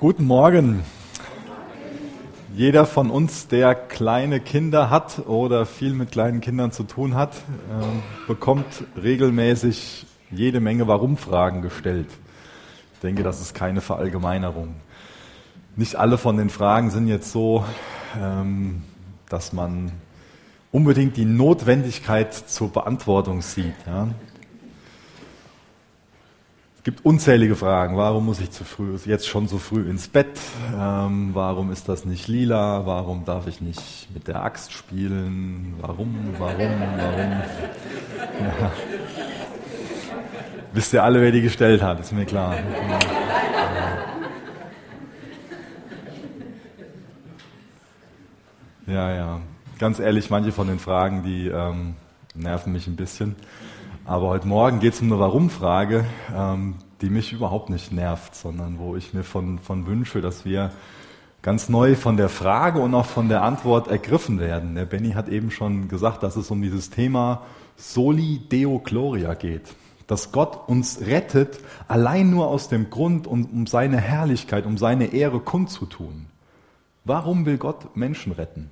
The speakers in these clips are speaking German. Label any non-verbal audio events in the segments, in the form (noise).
Guten Morgen. Jeder von uns, der kleine Kinder hat oder viel mit kleinen Kindern zu tun hat, äh, bekommt regelmäßig jede Menge Warum-Fragen gestellt. Ich denke, das ist keine Verallgemeinerung. Nicht alle von den Fragen sind jetzt so, ähm, dass man unbedingt die Notwendigkeit zur Beantwortung sieht. Ja? Es gibt unzählige Fragen. Warum muss ich zu früh, jetzt schon so früh ins Bett? Ähm, warum ist das nicht lila? Warum darf ich nicht mit der Axt spielen? Warum, warum, warum? Ja. Wisst ihr alle, wer die gestellt hat, ist mir klar. Ja, ja. Ganz ehrlich, manche von den Fragen, die ähm, nerven mich ein bisschen. Aber heute Morgen geht es um eine Warum-Frage, ähm, die mich überhaupt nicht nervt, sondern wo ich mir von, von wünsche, dass wir ganz neu von der Frage und auch von der Antwort ergriffen werden. Der Benny hat eben schon gesagt, dass es um dieses Thema Soli Deo Gloria geht. Dass Gott uns rettet, allein nur aus dem Grund, um, um seine Herrlichkeit, um seine Ehre kundzutun. Warum will Gott Menschen retten?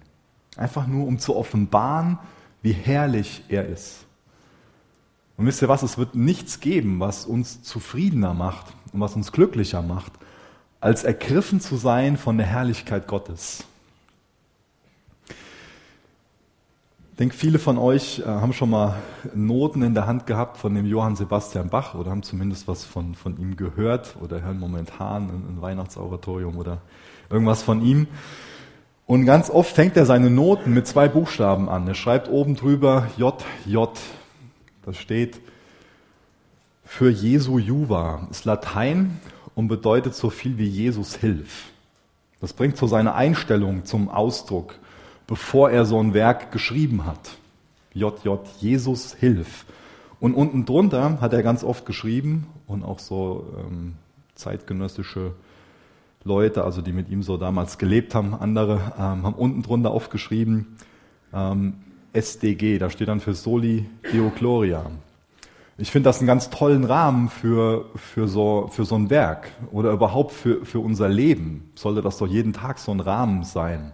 Einfach nur, um zu offenbaren, wie herrlich er ist. Und wisst ihr was, es wird nichts geben, was uns zufriedener macht und was uns glücklicher macht, als ergriffen zu sein von der Herrlichkeit Gottes. Ich denke, viele von euch äh, haben schon mal Noten in der Hand gehabt von dem Johann Sebastian Bach oder haben zumindest was von, von ihm gehört oder hören momentan ein, Weihnachtsoratorium oder irgendwas von ihm. Und ganz oft fängt er seine Noten mit zwei Buchstaben an. Er schreibt oben drüber J, J, das steht für Jesu Juva, ist Latein und bedeutet so viel wie Jesus Hilf. Das bringt so seine Einstellung zum Ausdruck, bevor er so ein Werk geschrieben hat. JJ, Jesus Hilf. Und unten drunter hat er ganz oft geschrieben und auch so ähm, zeitgenössische Leute, also die mit ihm so damals gelebt haben, andere, ähm, haben unten drunter aufgeschrieben, ähm, SDG, da steht dann für Soli Deo Gloria. Ich finde das einen ganz tollen Rahmen für, für, so, für so ein Werk oder überhaupt für, für unser Leben. Sollte das doch jeden Tag so ein Rahmen sein.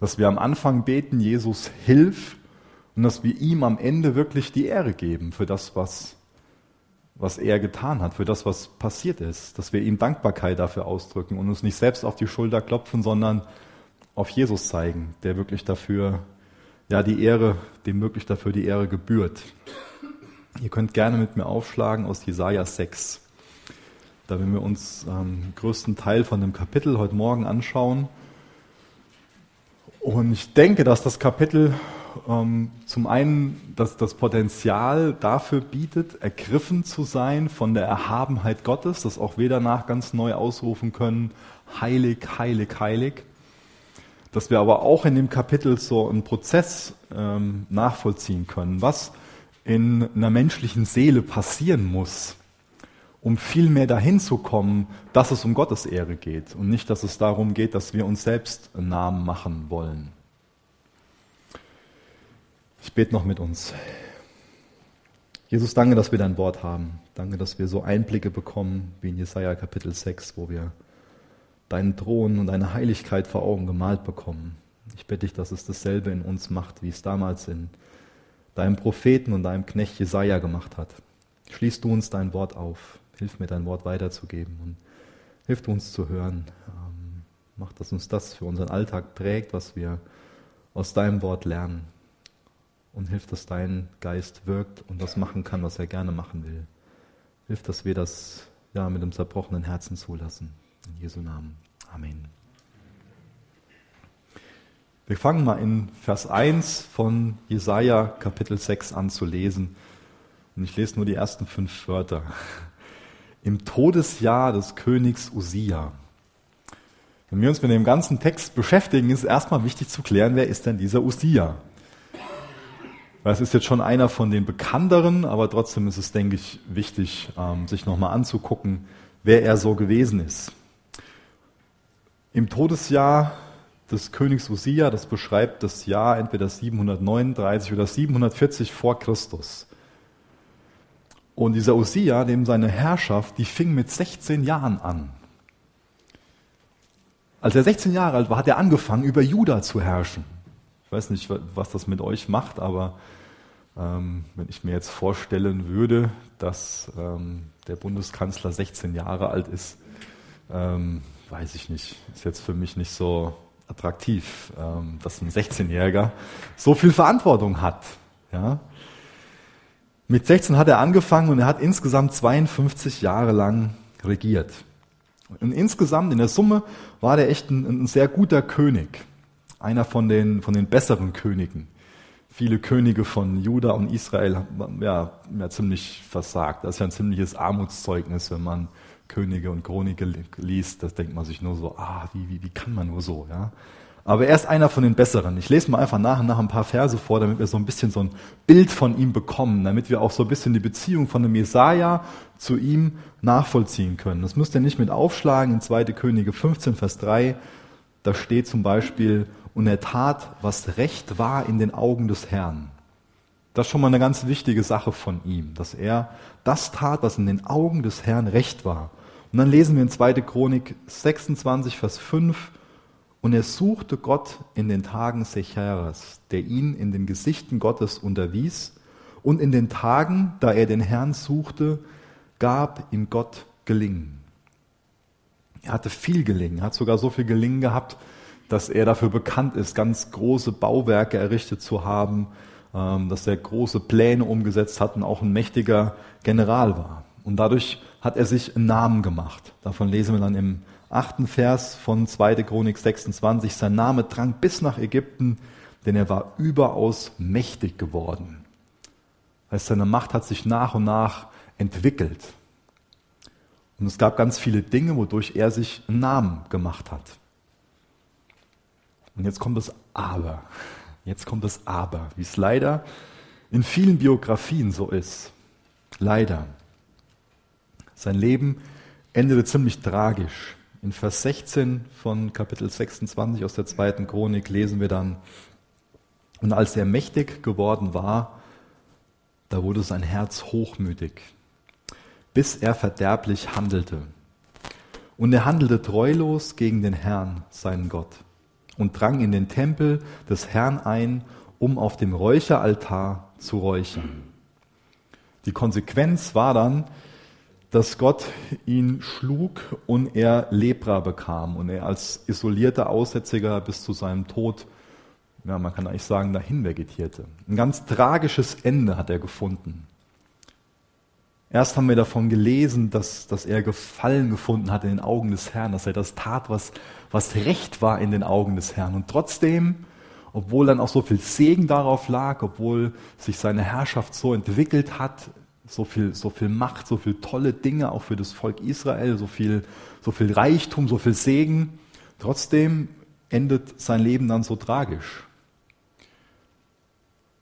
Dass wir am Anfang beten, Jesus hilf und dass wir ihm am Ende wirklich die Ehre geben für das, was, was er getan hat, für das, was passiert ist. Dass wir ihm Dankbarkeit dafür ausdrücken und uns nicht selbst auf die Schulter klopfen, sondern auf Jesus zeigen, der wirklich dafür ja, die Ehre, dem wirklich dafür die Ehre gebührt. Ihr könnt gerne mit mir aufschlagen aus Jesaja 6. Da werden wir uns ähm, den größten Teil von dem Kapitel heute Morgen anschauen. Und ich denke, dass das Kapitel ähm, zum einen das, das Potenzial dafür bietet, ergriffen zu sein von der Erhabenheit Gottes, das auch wir danach ganz neu ausrufen können, heilig, heilig, heilig dass wir aber auch in dem Kapitel so einen Prozess ähm, nachvollziehen können, was in einer menschlichen Seele passieren muss, um viel mehr dahin zu kommen, dass es um Gottes Ehre geht und nicht, dass es darum geht, dass wir uns selbst einen Namen machen wollen. Ich bete noch mit uns. Jesus, danke, dass wir dein Wort haben. Danke, dass wir so Einblicke bekommen, wie in Jesaja Kapitel 6, wo wir deinen Thron und deine Heiligkeit vor Augen gemalt bekommen. Ich bitte dich, dass es dasselbe in uns macht, wie es damals in deinem Propheten und deinem Knecht Jesaja gemacht hat. Schließ du uns dein Wort auf. Hilf mir, dein Wort weiterzugeben und hilf uns zu hören. Ähm, mach, dass uns das für unseren Alltag prägt, was wir aus deinem Wort lernen. Und hilf, dass dein Geist wirkt und das machen kann, was er gerne machen will. Hilf, dass wir das ja, mit dem zerbrochenen Herzen zulassen. In Jesu Namen. Amen. Wir fangen mal in Vers 1 von Jesaja Kapitel 6 an zu lesen. Und ich lese nur die ersten fünf Wörter. Im Todesjahr des Königs Usia. Wenn wir uns mit dem ganzen Text beschäftigen, ist es erstmal wichtig zu klären, wer ist denn dieser Usia? Es ist jetzt schon einer von den bekannteren, aber trotzdem ist es, denke ich, wichtig, ähm, sich nochmal anzugucken, wer er so gewesen ist. Im Todesjahr des Königs Usia, das beschreibt das Jahr entweder 739 oder 740 vor Christus. Und dieser Usia, dem seine Herrschaft, die fing mit 16 Jahren an. als er 16 Jahre alt war, hat er angefangen, über Juda zu herrschen. Ich weiß nicht, was das mit euch macht, aber ähm, wenn ich mir jetzt vorstellen würde, dass ähm, der Bundeskanzler 16 Jahre alt ist, ähm, weiß ich nicht, ist jetzt für mich nicht so attraktiv, ähm, dass ein 16-Jähriger so viel Verantwortung hat. Ja? Mit 16 hat er angefangen und er hat insgesamt 52 Jahre lang regiert. Und insgesamt in der Summe war der echt ein, ein sehr guter König, einer von den, von den besseren Königen. Viele Könige von Juda und Israel haben ja, ja ziemlich versagt. Das ist ja ein ziemliches Armutszeugnis, wenn man Könige und Chronike liest. Das denkt man sich nur so, ah, wie, wie, wie kann man nur so, ja? Aber er ist einer von den Besseren. Ich lese mal einfach nach und nach ein paar Verse vor, damit wir so ein bisschen so ein Bild von ihm bekommen, damit wir auch so ein bisschen die Beziehung von dem Jesaja zu ihm nachvollziehen können. Das müsst ihr nicht mit aufschlagen. In 2. Könige 15, Vers 3, da steht zum Beispiel, und er tat, was recht war in den Augen des Herrn. Das ist schon mal eine ganz wichtige Sache von ihm, dass er das tat, was in den Augen des Herrn recht war. Und dann lesen wir in 2. Chronik 26, Vers 5, und er suchte Gott in den Tagen Secheras, der ihn in den Gesichten Gottes unterwies, und in den Tagen, da er den Herrn suchte, gab ihm Gott Gelingen. Er hatte viel Gelingen, hat sogar so viel Gelingen gehabt, dass er dafür bekannt ist, ganz große Bauwerke errichtet zu haben, ähm, dass er große Pläne umgesetzt hat und auch ein mächtiger General war. Und dadurch hat er sich einen Namen gemacht. Davon lesen wir dann im achten Vers von 2. Chronik 26, sein Name drang bis nach Ägypten, denn er war überaus mächtig geworden. Heißt, seine Macht hat sich nach und nach entwickelt. Und es gab ganz viele Dinge, wodurch er sich einen Namen gemacht hat. Und jetzt kommt das Aber. Jetzt kommt das Aber, wie es leider in vielen Biografien so ist. Leider. Sein Leben endete ziemlich tragisch. In Vers 16 von Kapitel 26 aus der zweiten Chronik lesen wir dann, und als er mächtig geworden war, da wurde sein Herz hochmütig, bis er verderblich handelte. Und er handelte treulos gegen den Herrn, seinen Gott, und drang in den Tempel des Herrn ein, um auf dem Räucheraltar zu räuchern. Die Konsequenz war dann, dass Gott ihn schlug und er Lepra bekam und er als isolierter Aussätziger bis zu seinem Tod, ja, man kann eigentlich sagen, dahin vegetierte. Ein ganz tragisches Ende hat er gefunden. Erst haben wir davon gelesen, dass, dass er Gefallen gefunden hat in den Augen des Herrn, dass er das tat, was, was recht war in den Augen des Herrn. Und trotzdem, obwohl dann auch so viel Segen darauf lag, obwohl sich seine Herrschaft so entwickelt hat, so viel, so viel Macht, so viel tolle Dinge auch für das Volk Israel, so viel, so viel Reichtum, so viel Segen. Trotzdem endet sein Leben dann so tragisch.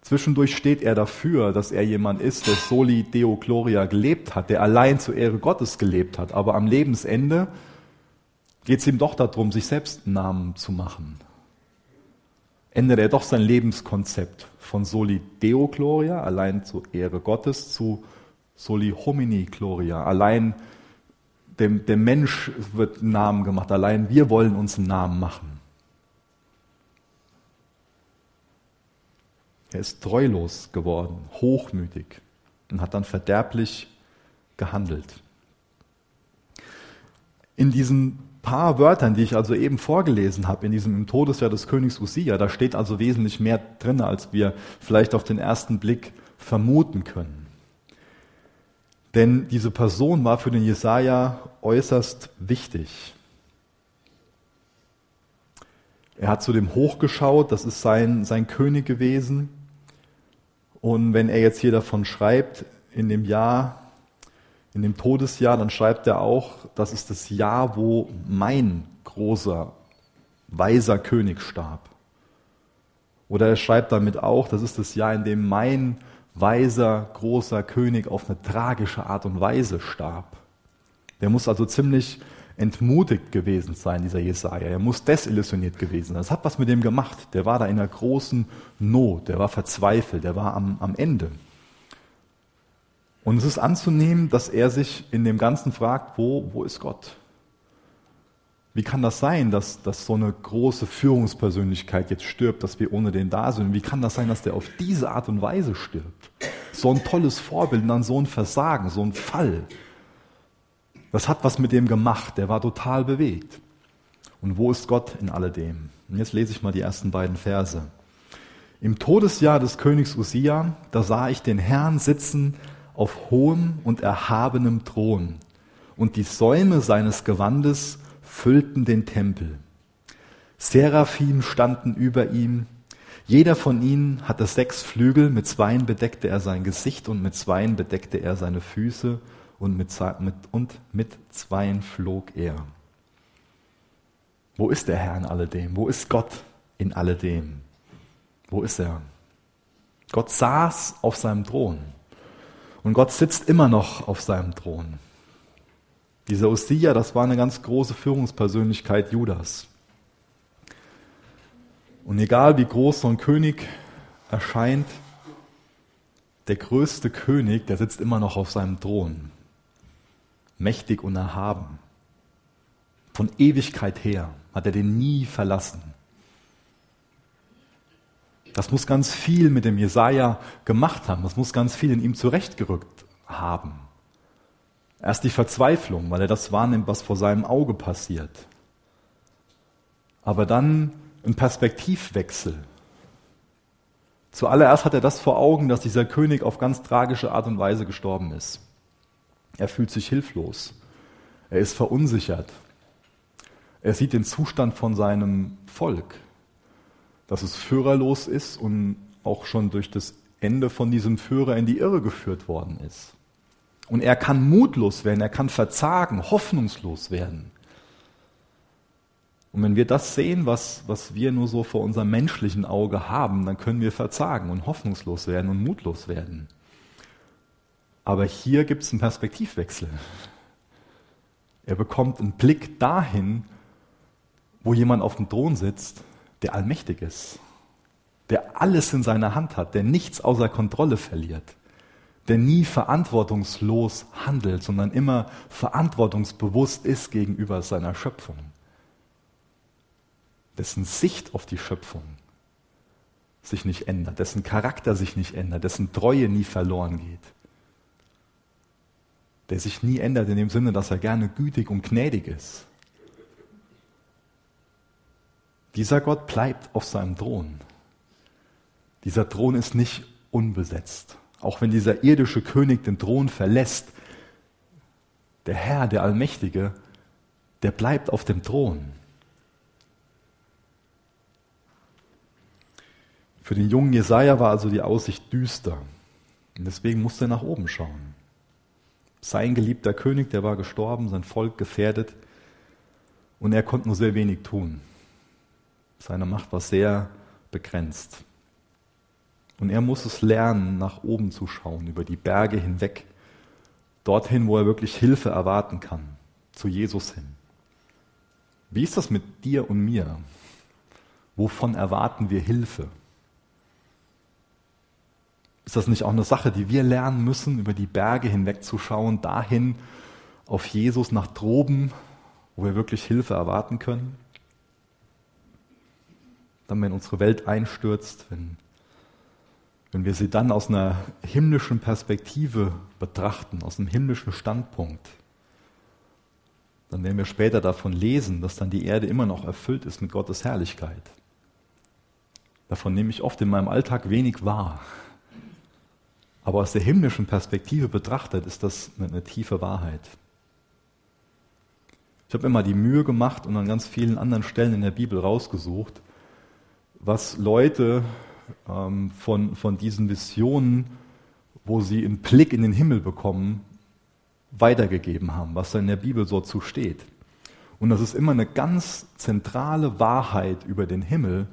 Zwischendurch steht er dafür, dass er jemand ist, der soli deo gloria gelebt hat, der allein zur Ehre Gottes gelebt hat. Aber am Lebensende geht es ihm doch darum, sich selbst einen Namen zu machen. Ändert er doch sein Lebenskonzept von soli deo gloria, allein zur Ehre Gottes, zu Soli homini gloria. Allein dem, dem Mensch wird ein Namen gemacht. Allein wir wollen uns einen Namen machen. Er ist treulos geworden, hochmütig und hat dann verderblich gehandelt. In diesen paar Wörtern, die ich also eben vorgelesen habe, in diesem im Todesjahr des Königs Usia, da steht also wesentlich mehr drin, als wir vielleicht auf den ersten Blick vermuten können. Denn diese Person war für den Jesaja äußerst wichtig. Er hat zu dem hochgeschaut, das ist sein, sein König gewesen. Und wenn er jetzt hier davon schreibt, in dem Jahr, in dem Todesjahr, dann schreibt er auch, das ist das Jahr, wo mein großer, weiser König starb. Oder er schreibt damit auch, das ist das Jahr, in dem mein weiser, großer König auf eine tragische Art und Weise starb. Der muss also ziemlich entmutigt gewesen sein, dieser Jesaja. Er muss desillusioniert gewesen sein. Das hat was mit dem gemacht. Der war da in einer großen Not. Der war verzweifelt. Der war am, am Ende. Und es ist anzunehmen, dass er sich in dem Ganzen fragt, wo, wo ist Gott? Wie kann das sein, dass, dass so eine große Führungspersönlichkeit jetzt stirbt, dass wir ohne den da sind? Wie kann das sein, dass der auf diese Art und Weise stirbt? So ein tolles Vorbild und dann so ein Versagen, so ein Fall. Das hat was mit dem gemacht, der war total bewegt. Und wo ist Gott in alledem? Und jetzt lese ich mal die ersten beiden Verse. Im Todesjahr des Königs Usia, da sah ich den Herrn sitzen auf hohem und erhabenem Thron, und die Säume seines Gewandes füllten den Tempel. Seraphim standen über ihm. Jeder von ihnen hatte sechs Flügel, mit zweien bedeckte er sein Gesicht und mit zweien bedeckte er seine Füße und mit, mit, und mit zweien flog er. Wo ist der Herr in alledem? Wo ist Gott in alledem? Wo ist er? Gott saß auf seinem Thron und Gott sitzt immer noch auf seinem Thron. Dieser Ostia, das war eine ganz große Führungspersönlichkeit Judas. Und egal wie groß so ein König erscheint, der größte König, der sitzt immer noch auf seinem Thron. Mächtig und erhaben. Von Ewigkeit her hat er den nie verlassen. Das muss ganz viel mit dem Jesaja gemacht haben. Das muss ganz viel in ihm zurechtgerückt haben. Erst die Verzweiflung, weil er das wahrnimmt, was vor seinem Auge passiert. Aber dann ein Perspektivwechsel. Zuallererst hat er das vor Augen, dass dieser König auf ganz tragische Art und Weise gestorben ist. Er fühlt sich hilflos. Er ist verunsichert. Er sieht den Zustand von seinem Volk, dass es führerlos ist und auch schon durch das Ende von diesem Führer in die Irre geführt worden ist. Und er kann mutlos werden, er kann verzagen, hoffnungslos werden. Und wenn wir das sehen, was, was wir nur so vor unserem menschlichen Auge haben, dann können wir verzagen und hoffnungslos werden und mutlos werden. Aber hier gibt es einen Perspektivwechsel. Er bekommt einen Blick dahin, wo jemand auf dem Thron sitzt, der allmächtig ist, der alles in seiner Hand hat, der nichts außer Kontrolle verliert der nie verantwortungslos handelt, sondern immer verantwortungsbewusst ist gegenüber seiner Schöpfung. Dessen Sicht auf die Schöpfung sich nicht ändert, dessen Charakter sich nicht ändert, dessen Treue nie verloren geht. Der sich nie ändert in dem Sinne, dass er gerne gütig und gnädig ist. Dieser Gott bleibt auf seinem Thron. Dieser Thron ist nicht unbesetzt auch wenn dieser irdische König den Thron verlässt, der Herr, der Allmächtige, der bleibt auf dem Thron. Für den jungen Jesaja war also die Aussicht düster. Und deswegen musste er nach oben schauen. Sein geliebter König, der war gestorben, sein Volk gefährdet. Und er konnte nur sehr wenig tun. Seine Macht war sehr begrenzt. Und er muss es lernen, nach oben zu schauen, über die Berge hinweg, dorthin, wo er wirklich Hilfe erwarten kann, zu Jesus hin. Wie ist das mit dir und mir? Wovon erwarten wir Hilfe? Ist das nicht auch eine Sache, die wir lernen müssen, über die Berge hinweg zu schauen, dahin auf Jesus nach droben, wo wir wirklich Hilfe erwarten können? Dann, wenn unsere Welt einstürzt, wenn wenn wir sie dann aus einer himmlischen Perspektive betrachten, aus einem himmlischen Standpunkt, dann werden wir später davon lesen, dass dann die Erde immer noch erfüllt ist mit Gottes Herrlichkeit. Davon nehme ich oft in meinem Alltag wenig wahr. Aber aus der himmlischen Perspektive betrachtet ist das eine, tiefe Wahrheit. Ich habe immer die Mühe gemacht und an ganz vielen anderen Stellen in der Bibel rausgesucht, was Leute ähm, von, von diesen Visionen, wo sie einen Blick in den Himmel bekommen, weitergegeben haben, was da in der Bibel so zu steht. Und das ist immer eine ganz zentrale Wahrheit über den Himmel,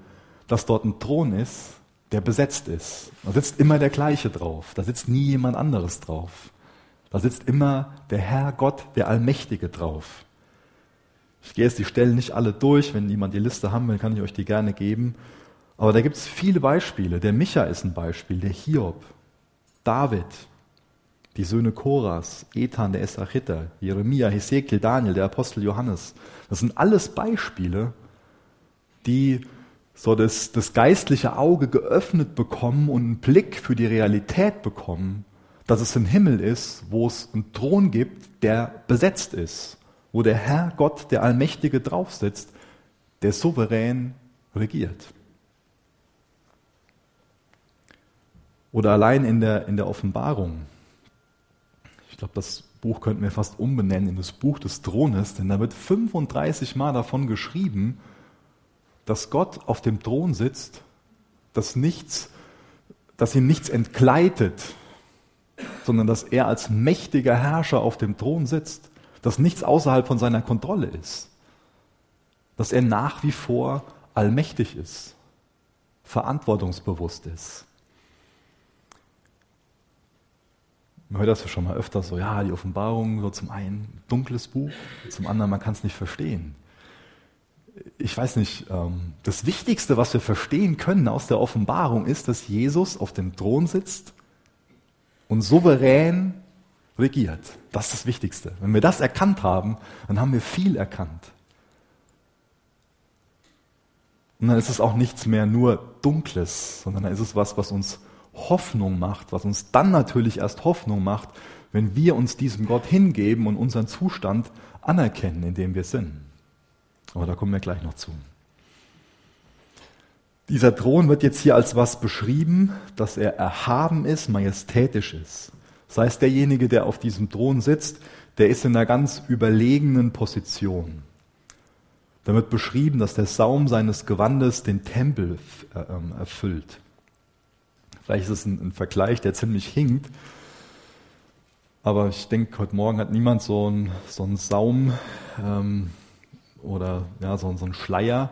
dass dort ein Thron ist, der besetzt ist. Da sitzt immer der gleiche drauf. Da sitzt nie jemand anderes drauf. Da sitzt immer der Herr Gott, der Allmächtige drauf. Ich gehe jetzt die Stellen nicht alle durch. Wenn jemand die Liste haben will, kann ich euch die gerne geben. Aber da gibt es viele Beispiele. Der Micha ist ein Beispiel, der Hiob, David, die Söhne Koras, Ethan, der Esrachiter, Jeremia, Hesekiel, Daniel, der Apostel Johannes. Das sind alles Beispiele, die so das, das geistliche Auge geöffnet bekommen und einen Blick für die Realität bekommen, dass es ein Himmel ist, wo es einen Thron gibt, der besetzt ist, wo der Herr Gott, der Allmächtige drauf sitzt, der souverän regiert. Oder allein in der, in der Offenbarung. Ich glaube, das Buch könnten wir fast umbenennen in das Buch des Thrones, denn da wird 35 Mal davon geschrieben, dass Gott auf dem Thron sitzt, dass nichts, dass ihn nichts entgleitet, sondern dass er als mächtiger Herrscher auf dem Thron sitzt, dass nichts außerhalb von seiner Kontrolle ist, dass er nach wie vor allmächtig ist, verantwortungsbewusst ist. Man hört das ja schon mal öfter so, ja, die Offenbarung, so zum einen dunkles Buch, zum anderen, man kann es nicht verstehen. Ich weiß nicht, ähm, das Wichtigste, was wir verstehen können aus der Offenbarung, ist, dass Jesus auf dem Thron sitzt und souverän regiert. Das ist das Wichtigste. Wenn wir das erkannt haben, dann haben wir viel erkannt. Und dann ist es auch nichts mehr nur Dunkles, sondern dann ist es was, was uns Hoffnung macht, was uns dann natürlich erst Hoffnung macht, wenn wir uns diesem Gott hingeben und unseren Zustand anerkennen, in dem wir sind. Aber da kommen wir gleich noch zu. Dieser Thron wird jetzt hier als was beschrieben, dass er erhaben ist, majestätisch ist. Das heißt, derjenige, der auf diesem Thron sitzt, der ist in einer ganz überlegenen Position. Da wird beschrieben, dass der Saum seines Gewandes den Tempel äh, ähm, erfüllt. Vielleicht ist es ein, ein Vergleich, der ziemlich hinkt. Aber ich denke, heute Morgen hat niemand so einen, so einen Saum ähm, oder ja, so, so einen Schleier.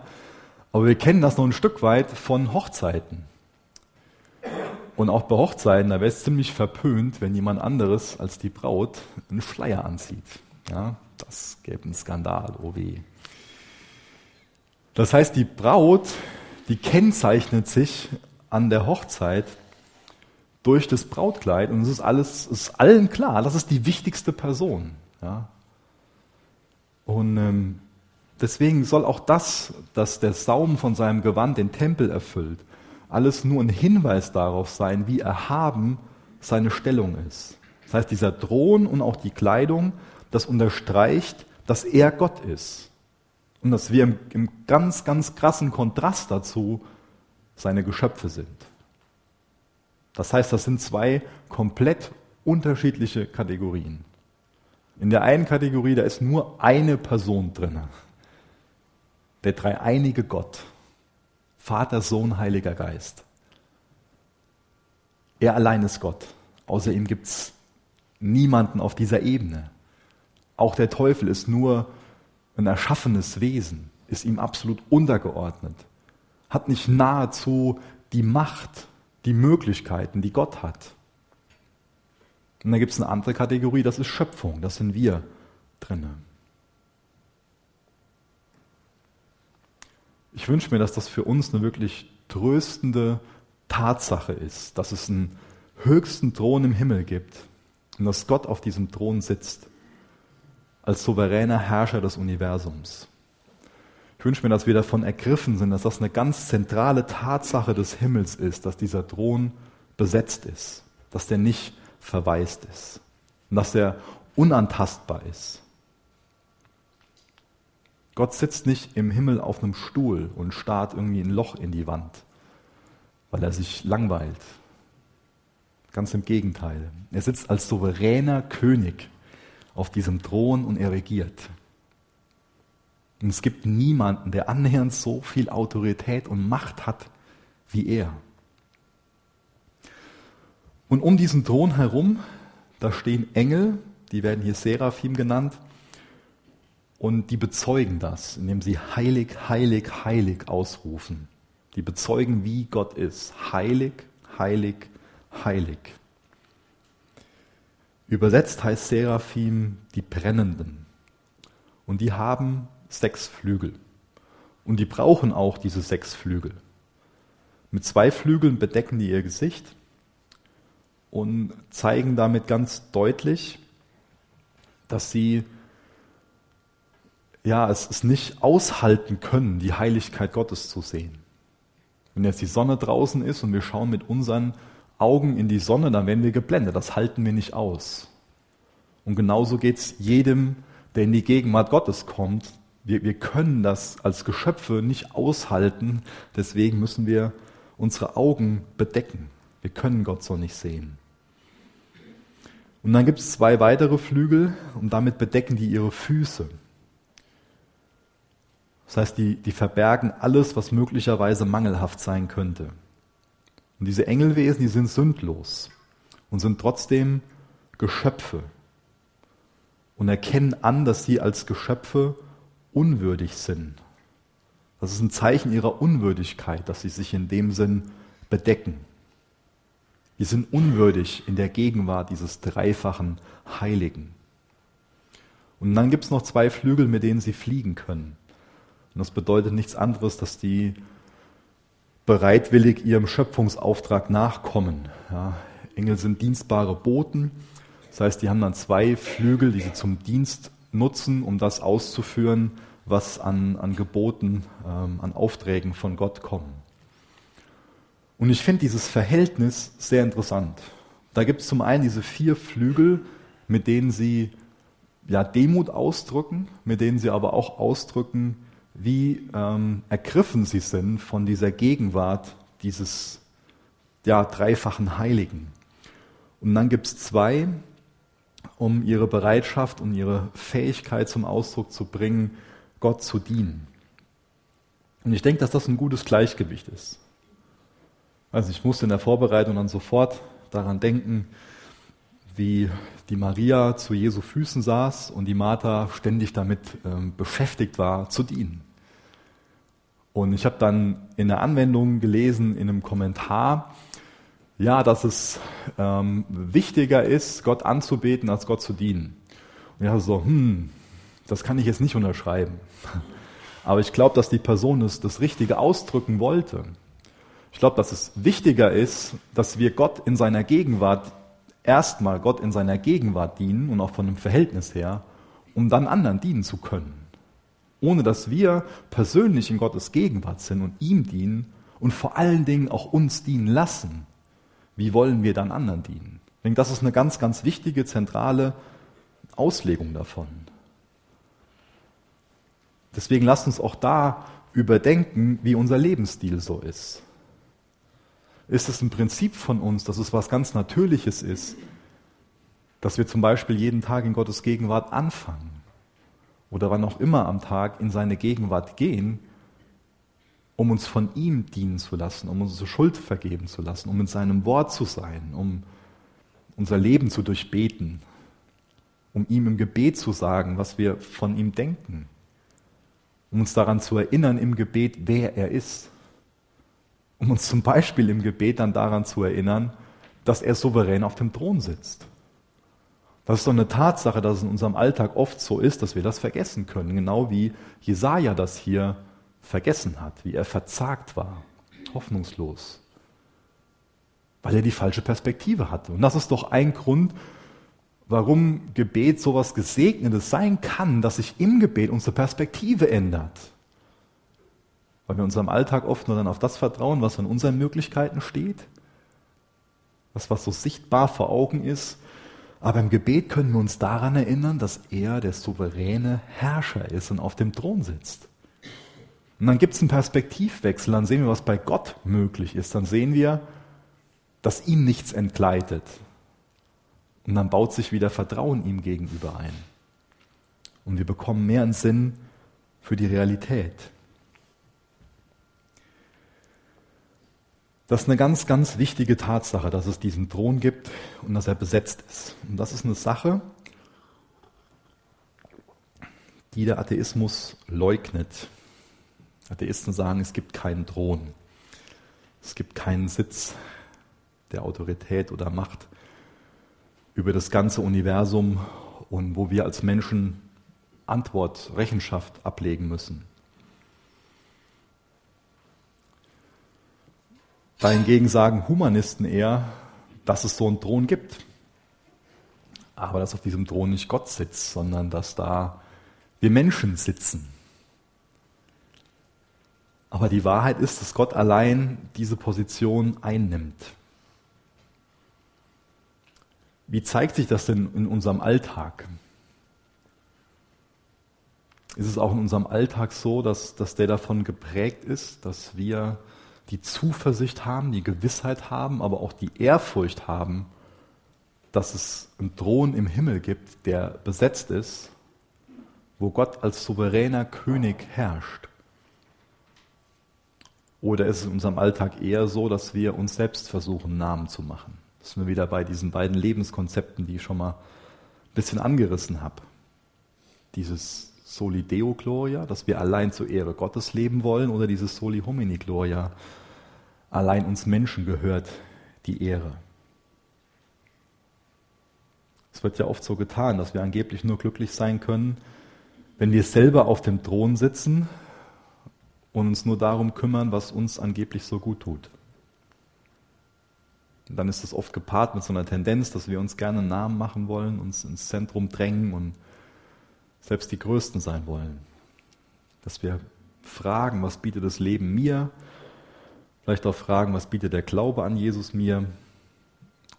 Aber wir kennen das noch ein Stück weit von Hochzeiten. Und auch bei Hochzeiten, da wäre es ziemlich verpönt, wenn jemand anderes als die Braut einen Schleier anzieht. Ja, das gäbe einen Skandal, oh weh. Das heißt, die Braut, die kennzeichnet sich an der Hochzeit durch das Brautkleid und es ist alles, es ist allen klar, das ist die wichtigste Person. Ja. Und ähm, deswegen soll auch das, dass der Saum von seinem Gewand den Tempel erfüllt, alles nur ein Hinweis darauf sein, wie erhaben seine Stellung ist. Das heißt, dieser Thron und auch die Kleidung, das unterstreicht, dass er Gott ist. Und dass wir im, im ganz, ganz krassen Kontrast dazu seine Geschöpfe sind. Das heißt, das sind zwei komplett unterschiedliche Kategorien. In der einen Kategorie, da ist nur eine Person drin. Der dreieinige Gott. Vater, Sohn, Heiliger Geist. Er allein ist Gott. Außer ihm gibt es niemanden auf dieser Ebene. Auch der Teufel ist nur ein erschaffenes Wesen, ist ihm absolut untergeordnet, hat nicht nahezu die Macht die Möglichkeiten, die Gott hat. Und dann gibt es eine andere Kategorie, das ist Schöpfung, das sind wir drinnen. Ich wünsche mir, dass das für uns eine wirklich tröstende Tatsache ist, dass es einen höchsten Thron im Himmel gibt und dass Gott auf diesem Thron sitzt als souveräner Herrscher des Universums. Ich wünsche mir, dass wir davon ergriffen sind, dass das eine ganz zentrale Tatsache des Himmels ist, dass dieser Thron besetzt ist, dass der nicht verwaist ist und dass er unantastbar ist. Gott sitzt nicht im Himmel auf einem Stuhl und starrt irgendwie ein Loch in die Wand, weil er sich langweilt. Ganz im Gegenteil. Er sitzt als souveräner König auf diesem Thron und er regiert. Und es gibt niemanden, der annähernd so viel Autorität und Macht hat wie er. Und um diesen Thron herum, da stehen Engel, die werden hier Seraphim genannt, und die bezeugen das, indem sie heilig, heilig, heilig ausrufen. Die bezeugen, wie Gott ist. Heilig, heilig, heilig. Übersetzt heißt Seraphim die Brennenden. Und die haben sechs Flügel. Und die brauchen auch diese sechs Flügel. Mit zwei Flügeln bedecken die ihr Gesicht und zeigen damit ganz deutlich, dass sie ja, es, es nicht aushalten können, die Heiligkeit Gottes zu sehen. Wenn jetzt die Sonne draußen ist und wir schauen mit unseren Augen in die Sonne, dann werden wir geblendet. Das halten wir nicht aus. Und genauso geht es jedem, der in die Gegenwart Gottes kommt. Wir, wir können das als Geschöpfe nicht aushalten. Deswegen müssen wir unsere Augen bedecken. Wir können Gott so nicht sehen. Und dann gibt es zwei weitere Flügel und damit bedecken die ihre Füße. Das heißt, die, die verbergen alles, was möglicherweise mangelhaft sein könnte. Und diese Engelwesen, die sind sündlos und sind trotzdem Geschöpfe und erkennen an, dass sie als Geschöpfe unwürdig sind. Das ist ein Zeichen ihrer Unwürdigkeit, dass sie sich in dem Sinn bedecken. Die sind unwürdig in der Gegenwart dieses dreifachen Heiligen. Und dann gibt es noch zwei Flügel, mit denen sie fliegen können. Und das bedeutet nichts anderes, dass die bereitwillig ihrem Schöpfungsauftrag nachkommen. Ja, Engel sind dienstbare Boten. Das heißt, die haben dann zwei Flügel, die sie zum Dienst nutzen, um das auszuführen, was an, an Geboten, ähm, an Aufträgen von Gott kommen. Und ich finde dieses Verhältnis sehr interessant. Da gibt es zum einen diese vier Flügel, mit denen sie ja, Demut ausdrücken, mit denen sie aber auch ausdrücken, wie ähm, ergriffen sie sind von dieser Gegenwart dieses ja, dreifachen Heiligen. Und dann gibt es zwei, um ihre Bereitschaft und ihre Fähigkeit zum Ausdruck zu bringen, Gott zu dienen. Und ich denke, dass das ein gutes Gleichgewicht ist. Also ich musste in der Vorbereitung dann sofort daran denken, wie die Maria zu Jesu Füßen saß und die Martha ständig damit ähm, beschäftigt war, zu dienen. Und ich habe dann in der Anwendung gelesen, in einem Kommentar, ja, dass es ähm, wichtiger ist, Gott anzubeten, als Gott zu dienen. Und ich habe so, hm, das kann ich jetzt nicht unterschreiben. (laughs) Aber ich glaube, dass die Person das, das Richtige ausdrücken wollte. Ich glaube, dass es wichtiger ist, dass wir Gott in seiner Gegenwart, erstmal Gott in seiner Gegenwart dienen und auch von dem Verhältnis her, um dann anderen dienen zu können ohne dass wir persönlich in Gottes Gegenwart sind und ihm dienen und vor allen Dingen auch uns dienen lassen, wie wollen wir dann anderen dienen? Ich denke, das ist eine ganz, ganz wichtige, zentrale Auslegung davon. Deswegen lasst uns auch da überdenken, wie unser Lebensstil so ist. Ist es ein Prinzip von uns, dass es was ganz Natürliches ist, dass wir zum Beispiel jeden Tag in Gottes Gegenwart anfangen? oder wann auch immer am Tag in seine Gegenwart gehen, um uns von ihm dienen zu lassen, um unsere Schuld vergeben zu lassen, um in seinem Wort zu sein, um unser Leben zu durchbeten, um ihm im Gebet zu sagen, was wir von ihm denken, um uns daran zu erinnern im Gebet, wer er ist, um uns zum Beispiel im Gebet dann daran zu erinnern, dass er souverän auf dem Thron sitzt. Das ist doch eine Tatsache, dass es in unserem Alltag oft so ist, dass wir das vergessen können. Genau wie Jesaja das hier vergessen hat, wie er verzagt war, hoffnungslos, weil er die falsche Perspektive hatte. Und das ist doch ein Grund, warum Gebet so etwas Gesegnetes sein kann, dass sich im Gebet unsere Perspektive ändert. Weil wir unserem Alltag oft nur dann auf das vertrauen, was in unseren Möglichkeiten steht, das, was so sichtbar vor Augen ist, aber im Gebet können wir uns daran erinnern, dass er der souveräne Herrscher ist und auf dem Thron sitzt. Und dann gibt es einen Perspektivwechsel, dann sehen wir, was bei Gott möglich ist. Dann sehen wir, dass ihm nichts entgleitet. Und dann baut sich wieder Vertrauen ihm gegenüber ein. Und wir bekommen mehr einen Sinn für die Realität. Das ist eine ganz, ganz wichtige Tatsache, dass es diesen Thron gibt und dass er besetzt ist. Und das ist eine Sache, die der Atheismus leugnet. Atheisten sagen, es gibt keinen Thron. Es gibt keinen Sitz der Autorität oder Macht über das ganze Universum und wo wir als Menschen Antwort, Rechenschaft ablegen müssen. Dahingegen sagen Humanisten eher, dass es so einen Thron gibt. Aber dass auf diesem Thron nicht Gott sitzt, sondern dass da wir Menschen sitzen. Aber die Wahrheit ist, dass Gott allein diese Position einnimmt. Wie zeigt sich das denn in unserem Alltag? Ist es auch in unserem Alltag so, dass, dass der davon geprägt ist, dass wir die Zuversicht haben, die Gewissheit haben, aber auch die Ehrfurcht haben, dass es einen Thron im Himmel gibt, der besetzt ist, wo Gott als souveräner König herrscht? Oder ist es in unserem Alltag eher so, dass wir uns selbst versuchen, Namen zu machen? Das sind wir wieder bei diesen beiden Lebenskonzepten, die ich schon mal ein bisschen angerissen habe. Dieses Soli Deo Gloria, dass wir allein zur Ehre Gottes leben wollen, oder dieses Soli Homini Gloria, allein uns Menschen gehört die Ehre. Es wird ja oft so getan, dass wir angeblich nur glücklich sein können, wenn wir selber auf dem Thron sitzen und uns nur darum kümmern, was uns angeblich so gut tut. Und dann ist es oft gepaart mit so einer Tendenz, dass wir uns gerne einen Namen machen wollen, uns ins Zentrum drängen und selbst die Größten sein wollen. Dass wir fragen, was bietet das Leben mir? Vielleicht auch fragen, was bietet der Glaube an Jesus mir?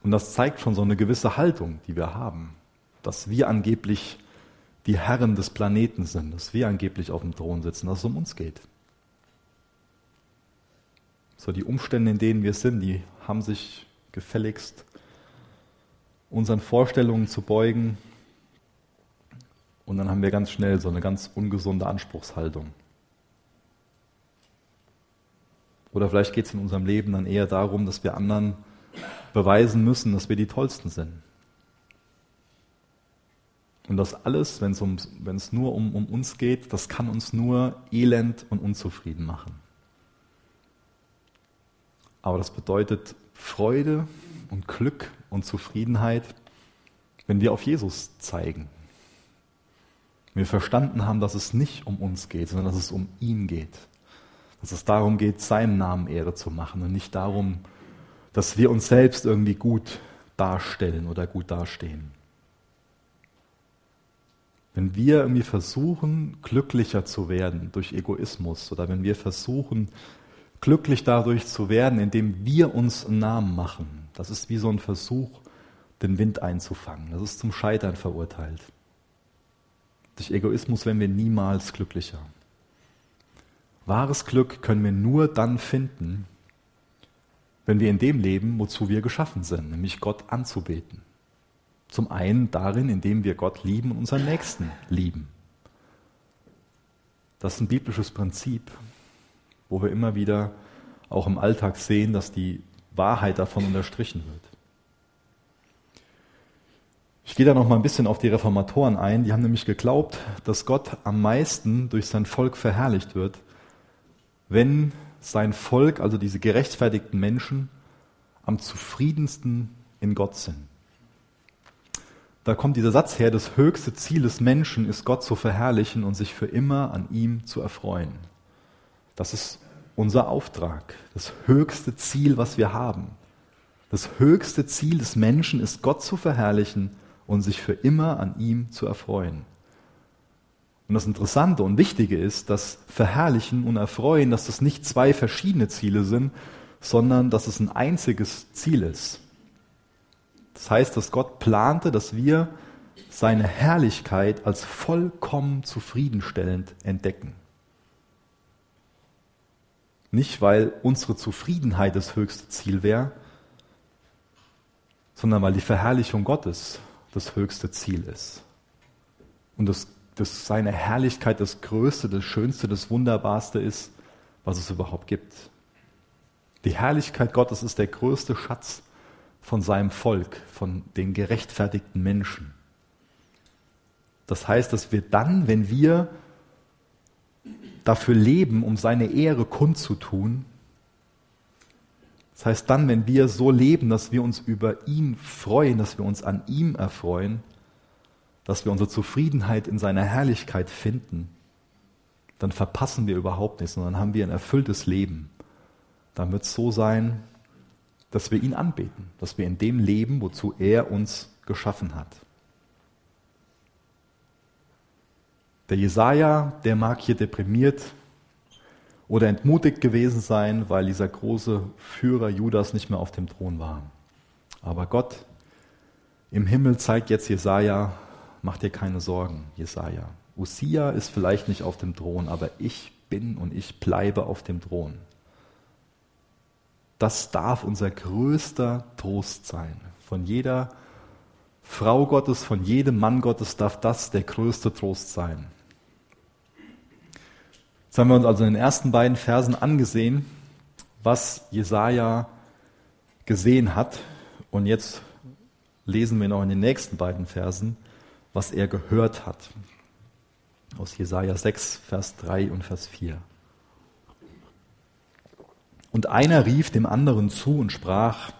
Und das zeigt schon so eine gewisse Haltung, die wir haben. Dass wir angeblich die Herren des Planeten sind, dass wir angeblich auf dem Thron sitzen, dass es um uns geht. So die Umstände, in denen wir sind, die haben sich gefälligst unseren Vorstellungen zu beugen. Und dann haben wir ganz schnell so eine ganz ungesunde Anspruchshaltung. Oder vielleicht geht es in unserem Leben dann eher darum, dass wir anderen beweisen müssen, dass wir die Tollsten sind. Und das alles, wenn es, nur um, um uns geht, das kann uns nur elend und unzufrieden machen. Aber das bedeutet Freude und Glück und Zufriedenheit, wenn wir auf Jesus zeigen. Wenn wir verstanden haben, dass es nicht um uns geht, sondern dass es um ihn geht. Dass es darum geht, seinem Namen Ehre zu machen und nicht darum, dass wir uns selbst irgendwie gut darstellen oder gut dastehen. Wenn wir irgendwie versuchen, glücklicher zu werden durch Egoismus oder wenn wir versuchen, glücklich dadurch zu werden, indem wir uns einen Namen machen. Das ist wie so ein Versuch, den Wind einzufangen. Das ist zum Scheitern verurteilt. Durch Egoismus werden wir niemals glücklicher. Wahres Glück können wir nur dann finden, wenn wir in dem leben, wozu wir geschaffen sind, nämlich Gott anzubeten. Zum einen darin, indem wir Gott lieben und unseren Nächsten lieben. Das ist ein biblisches Prinzip, wo wir immer wieder auch im Alltag sehen, dass die Wahrheit davon unterstrichen wird. Ich gehe da noch mal ein bisschen auf die Reformatoren ein. Die haben nämlich geglaubt, dass Gott am meisten durch sein Volk verherrlicht wird, wenn sein Volk, also diese gerechtfertigten Menschen, am zufriedensten in Gott sind. Da kommt dieser Satz her, das höchste Ziel des Menschen ist Gott zu verherrlichen und sich für immer an ihm zu erfreuen. Das ist unser Auftrag, das höchste Ziel, was wir haben. Das höchste Ziel des Menschen ist, Gott zu verherrlichen und sich für immer an ihm zu erfreuen. Und das Interessante und Wichtige ist, dass Verherrlichen und Erfreuen, dass das nicht zwei verschiedene Ziele sind, sondern dass es ein einziges Ziel ist. Das heißt, dass Gott plante, dass wir seine Herrlichkeit als vollkommen zufriedenstellend entdecken. Nicht, weil unsere Zufriedenheit das höchste Ziel wäre, sondern weil die Verherrlichung Gottes das höchste Ziel ist. Und dass, dass seine Herrlichkeit das Größte, das Schönste, das Wunderbarste ist, was es überhaupt gibt. Die Herrlichkeit Gottes ist der größte Schatz von seinem Volk, von den gerechtfertigten Menschen. Das heißt, dass wir dann, wenn wir dafür leben, um seine Ehre kundzutun. Das heißt dann, wenn wir so leben, dass wir uns über ihn freuen, dass wir uns an ihm erfreuen, dass wir unsere Zufriedenheit in seiner Herrlichkeit finden, dann verpassen wir überhaupt nichts, sondern haben wir ein erfülltes Leben. Dann wird es so sein, dass wir ihn anbeten, dass wir in dem leben, wozu er uns geschaffen hat. Der Jesaja, der mag hier deprimiert oder entmutigt gewesen sein, weil dieser große Führer Judas nicht mehr auf dem Thron war. Aber Gott im Himmel zeigt jetzt Jesaja, mach dir keine Sorgen, Jesaja. Usia ist vielleicht nicht auf dem Thron, aber ich bin und ich bleibe auf dem Thron. Das darf unser größter Trost sein. Von jeder Frau Gottes, von jedem Mann Gottes darf das der größte Trost sein. Jetzt haben wir uns also in den ersten beiden Versen angesehen, was Jesaja gesehen hat. Und jetzt lesen wir noch in den nächsten beiden Versen, was er gehört hat. Aus Jesaja 6, Vers 3 und Vers 4. Und einer rief dem anderen zu und sprach,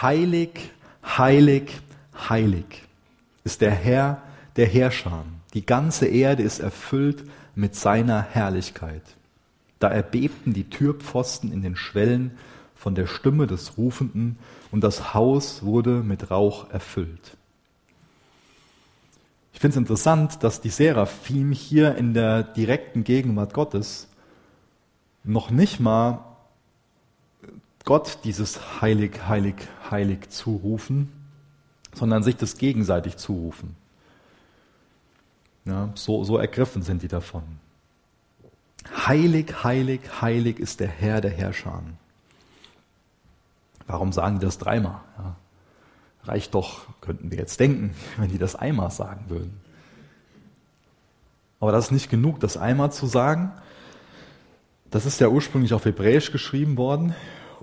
Heilig, heilig, heilig ist der Herr der Herrscher. Die ganze Erde ist erfüllt mit seiner Herrlichkeit. Da erbebten die Türpfosten in den Schwellen von der Stimme des Rufenden und das Haus wurde mit Rauch erfüllt. Ich finde es interessant, dass die Seraphim hier in der direkten Gegenwart Gottes noch nicht mal Gott dieses heilig, heilig, heilig zurufen, sondern sich das gegenseitig zurufen. Ja, so, so ergriffen sind die davon. Heilig, heilig, heilig ist der Herr der Herrscher. Warum sagen die das dreimal? Ja, reicht doch, könnten wir jetzt denken, (laughs) wenn die das einmal sagen würden. Aber das ist nicht genug, das einmal zu sagen. Das ist ja ursprünglich auf Hebräisch geschrieben worden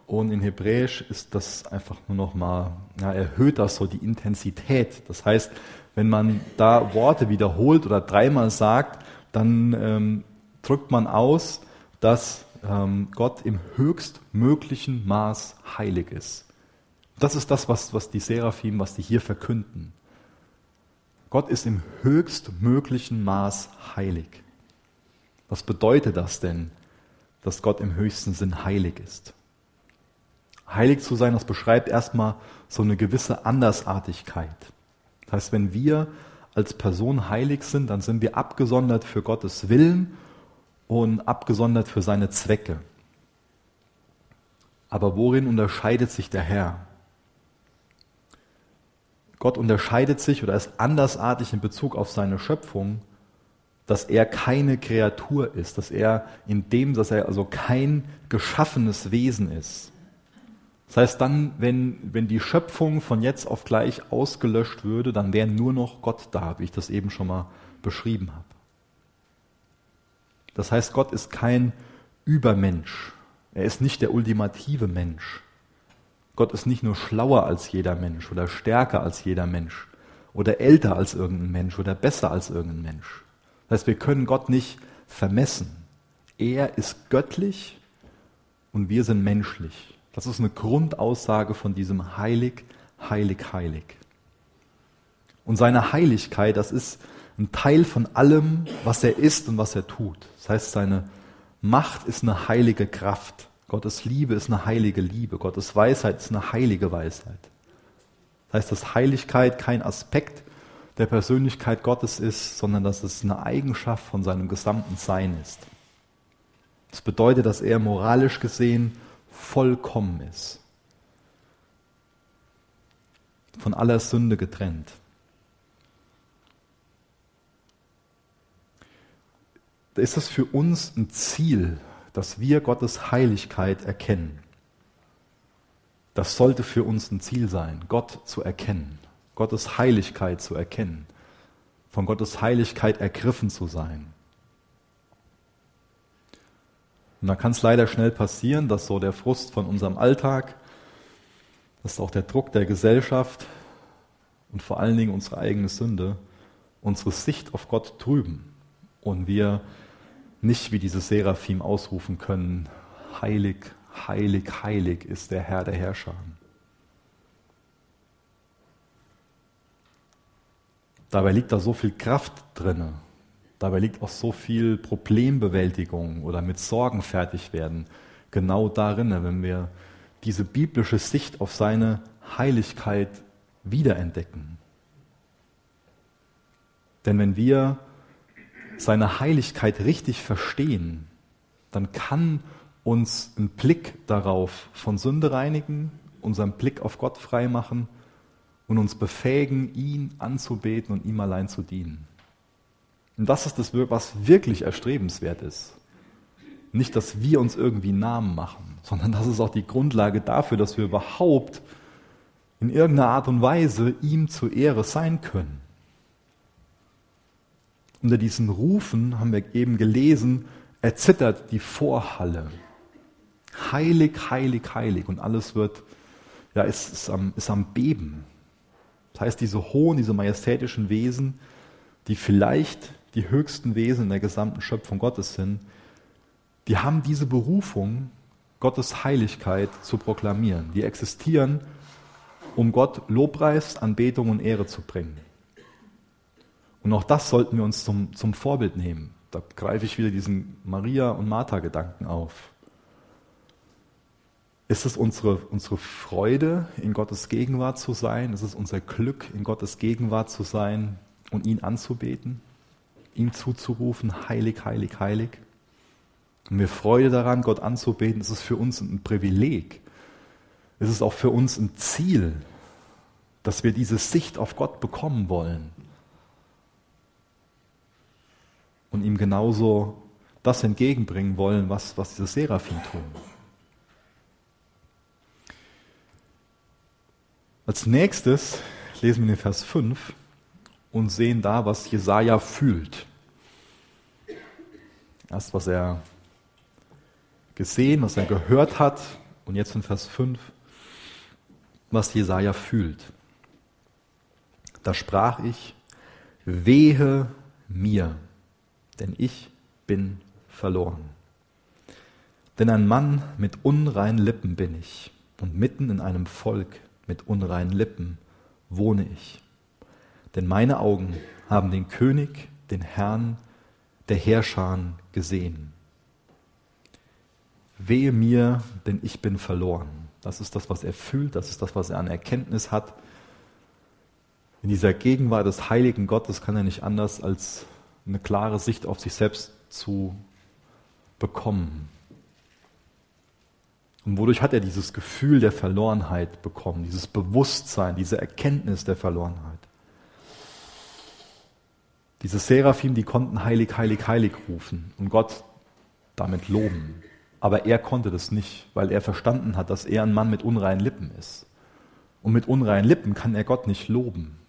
und in Hebräisch ist das einfach nur noch mal, ja, erhöht das so die Intensität. Das heißt, wenn man da Worte wiederholt oder dreimal sagt, dann ähm, drückt man aus, dass ähm, Gott im höchstmöglichen Maß heilig ist. Das ist das, was, was die Seraphim, was die hier verkünden. Gott ist im höchstmöglichen Maß heilig. Was bedeutet das denn, dass Gott im höchsten Sinn heilig ist? Heilig zu sein, das beschreibt erstmal so eine gewisse Andersartigkeit. Das heißt, wenn wir als Person heilig sind, dann sind wir abgesondert für Gottes Willen und abgesondert für seine Zwecke. Aber worin unterscheidet sich der Herr? Gott unterscheidet sich oder ist andersartig in Bezug auf seine Schöpfung, dass er keine Kreatur ist, dass er in dem, dass er also kein geschaffenes Wesen ist. Das heißt, dann, wenn, wenn die Schöpfung von jetzt auf gleich ausgelöscht würde, dann wäre nur noch Gott da, wie ich das eben schon mal beschrieben habe. Das heißt, Gott ist kein Übermensch. Er ist nicht der ultimative Mensch. Gott ist nicht nur schlauer als jeder Mensch oder stärker als jeder Mensch oder älter als irgendein Mensch oder besser als irgendein Mensch. Das heißt, wir können Gott nicht vermessen. Er ist göttlich und wir sind menschlich. Das ist eine Grundaussage von diesem heilig, heilig, heilig. Und seine Heiligkeit, das ist ein Teil von allem, was er ist und was er tut. Das heißt, seine Macht ist eine heilige Kraft. Gottes Liebe ist eine heilige Liebe. Gottes Weisheit ist eine heilige Weisheit. Das heißt, dass Heiligkeit kein Aspekt der Persönlichkeit Gottes ist, sondern dass es eine Eigenschaft von seinem gesamten Sein ist. Das bedeutet, dass er moralisch gesehen vollkommen ist. Von aller Sünde getrennt. Da ist es für uns ein Ziel, dass wir Gottes Heiligkeit erkennen. Das sollte für uns ein Ziel sein, Gott zu erkennen, Gottes Heiligkeit zu erkennen, von Gottes Heiligkeit ergriffen zu sein. Und da kann es leider schnell passieren, dass so der Frust von unserem Alltag, dass auch der Druck der Gesellschaft und vor allen Dingen unsere eigene Sünde unsere Sicht auf Gott trüben und wir nicht wie diese Seraphim ausrufen können, heilig, heilig, heilig ist der Herr der Herrscher. Dabei liegt da so viel Kraft drinne Dabei liegt auch so viel Problembewältigung oder mit Sorgen fertig werden genau darin, wenn wir diese biblische Sicht auf seine Heiligkeit wiederentdecken. Denn wenn wir seine Heiligkeit richtig verstehen, dann kann uns ein Blick darauf von Sünde reinigen, unseren Blick auf Gott freimachen und uns befähigen, ihn anzubeten und ihm allein zu dienen. Und das ist das, was wirklich erstrebenswert ist. Nicht, dass wir uns irgendwie Namen machen, sondern das ist auch die Grundlage dafür, dass wir überhaupt in irgendeiner Art und Weise ihm zur Ehre sein können. Unter diesen Rufen haben wir eben gelesen, erzittert die Vorhalle. Heilig, heilig, heilig. Und alles wird, ja, ist, ist, am, ist am Beben. Das heißt, diese hohen, diese majestätischen Wesen, die vielleicht die höchsten Wesen in der gesamten Schöpfung Gottes sind, die haben diese Berufung, Gottes Heiligkeit zu proklamieren. Die existieren, um Gott Lobpreis, Anbetung und Ehre zu bringen. Und auch das sollten wir uns zum, zum Vorbild nehmen. Da greife ich wieder diesen Maria- und Martha-Gedanken auf. Ist es unsere, unsere Freude, in Gottes Gegenwart zu sein? Ist es unser Glück, in Gottes Gegenwart zu sein und ihn anzubeten? Ihm zuzurufen, heilig, heilig, heilig? Und wir Freude daran, Gott anzubeten, ist es für uns ein Privileg. Es ist auch für uns ein Ziel, dass wir diese Sicht auf Gott bekommen wollen. Und ihm genauso das entgegenbringen wollen, was, was diese Seraphim tun. Als nächstes lesen wir den Vers 5 und sehen da, was Jesaja fühlt. Erst was er gesehen, was er gehört hat und jetzt in Vers 5, was Jesaja fühlt. Da sprach ich, wehe mir, denn ich bin verloren. Denn ein Mann mit unreinen Lippen bin ich und mitten in einem Volk mit unreinen Lippen wohne ich. Denn meine Augen haben den König, den Herrn der Herrscher gesehen. Wehe mir, denn ich bin verloren. Das ist das, was er fühlt, das ist das, was er an Erkenntnis hat. In dieser Gegenwart des heiligen Gottes kann er nicht anders als eine klare Sicht auf sich selbst zu bekommen. Und wodurch hat er dieses Gefühl der Verlorenheit bekommen, dieses Bewusstsein, diese Erkenntnis der Verlorenheit? Diese Seraphim, die konnten heilig, heilig, heilig rufen und Gott damit loben. Aber er konnte das nicht, weil er verstanden hat, dass er ein Mann mit unreinen Lippen ist. Und mit unreinen Lippen kann er Gott nicht loben.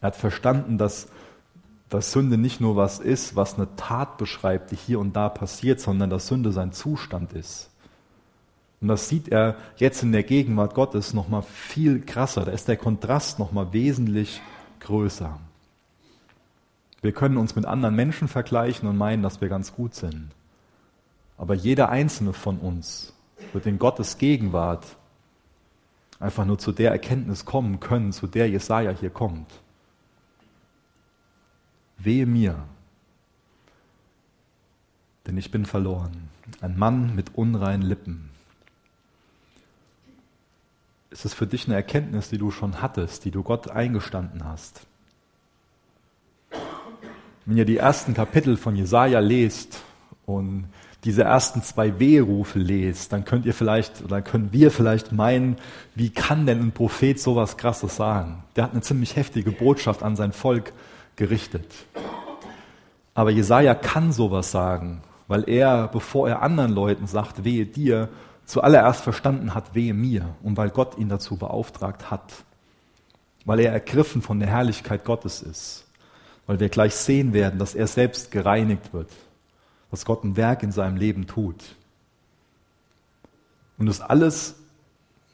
Er hat verstanden, dass, dass Sünde nicht nur was ist, was eine Tat beschreibt, die hier und da passiert, sondern dass Sünde sein Zustand ist. Und das sieht er jetzt in der Gegenwart Gottes nochmal viel krasser. Da ist der Kontrast nochmal wesentlich größer. Wir können uns mit anderen Menschen vergleichen und meinen, dass wir ganz gut sind. Aber jeder einzelne von uns wird in Gottes Gegenwart einfach nur zu der Erkenntnis kommen können, zu der Jesaja hier kommt. Wehe mir, denn ich bin verloren. Ein Mann mit unreinen Lippen. Ist es für dich eine Erkenntnis, die du schon hattest, die du Gott eingestanden hast? Wenn ihr die ersten Kapitel von Jesaja lest und diese ersten zwei Wehrufe lest, dann könnt ihr vielleicht oder können wir vielleicht meinen, wie kann denn ein Prophet sowas Krasses sagen? Der hat eine ziemlich heftige Botschaft an sein Volk gerichtet. Aber Jesaja kann sowas sagen, weil er, bevor er anderen Leuten sagt, wehe dir, zuallererst verstanden hat, wehe mir und weil Gott ihn dazu beauftragt hat. Weil er ergriffen von der Herrlichkeit Gottes ist. Weil wir gleich sehen werden, dass er selbst gereinigt wird was Gott ein Werk in seinem Leben tut. Und das alles,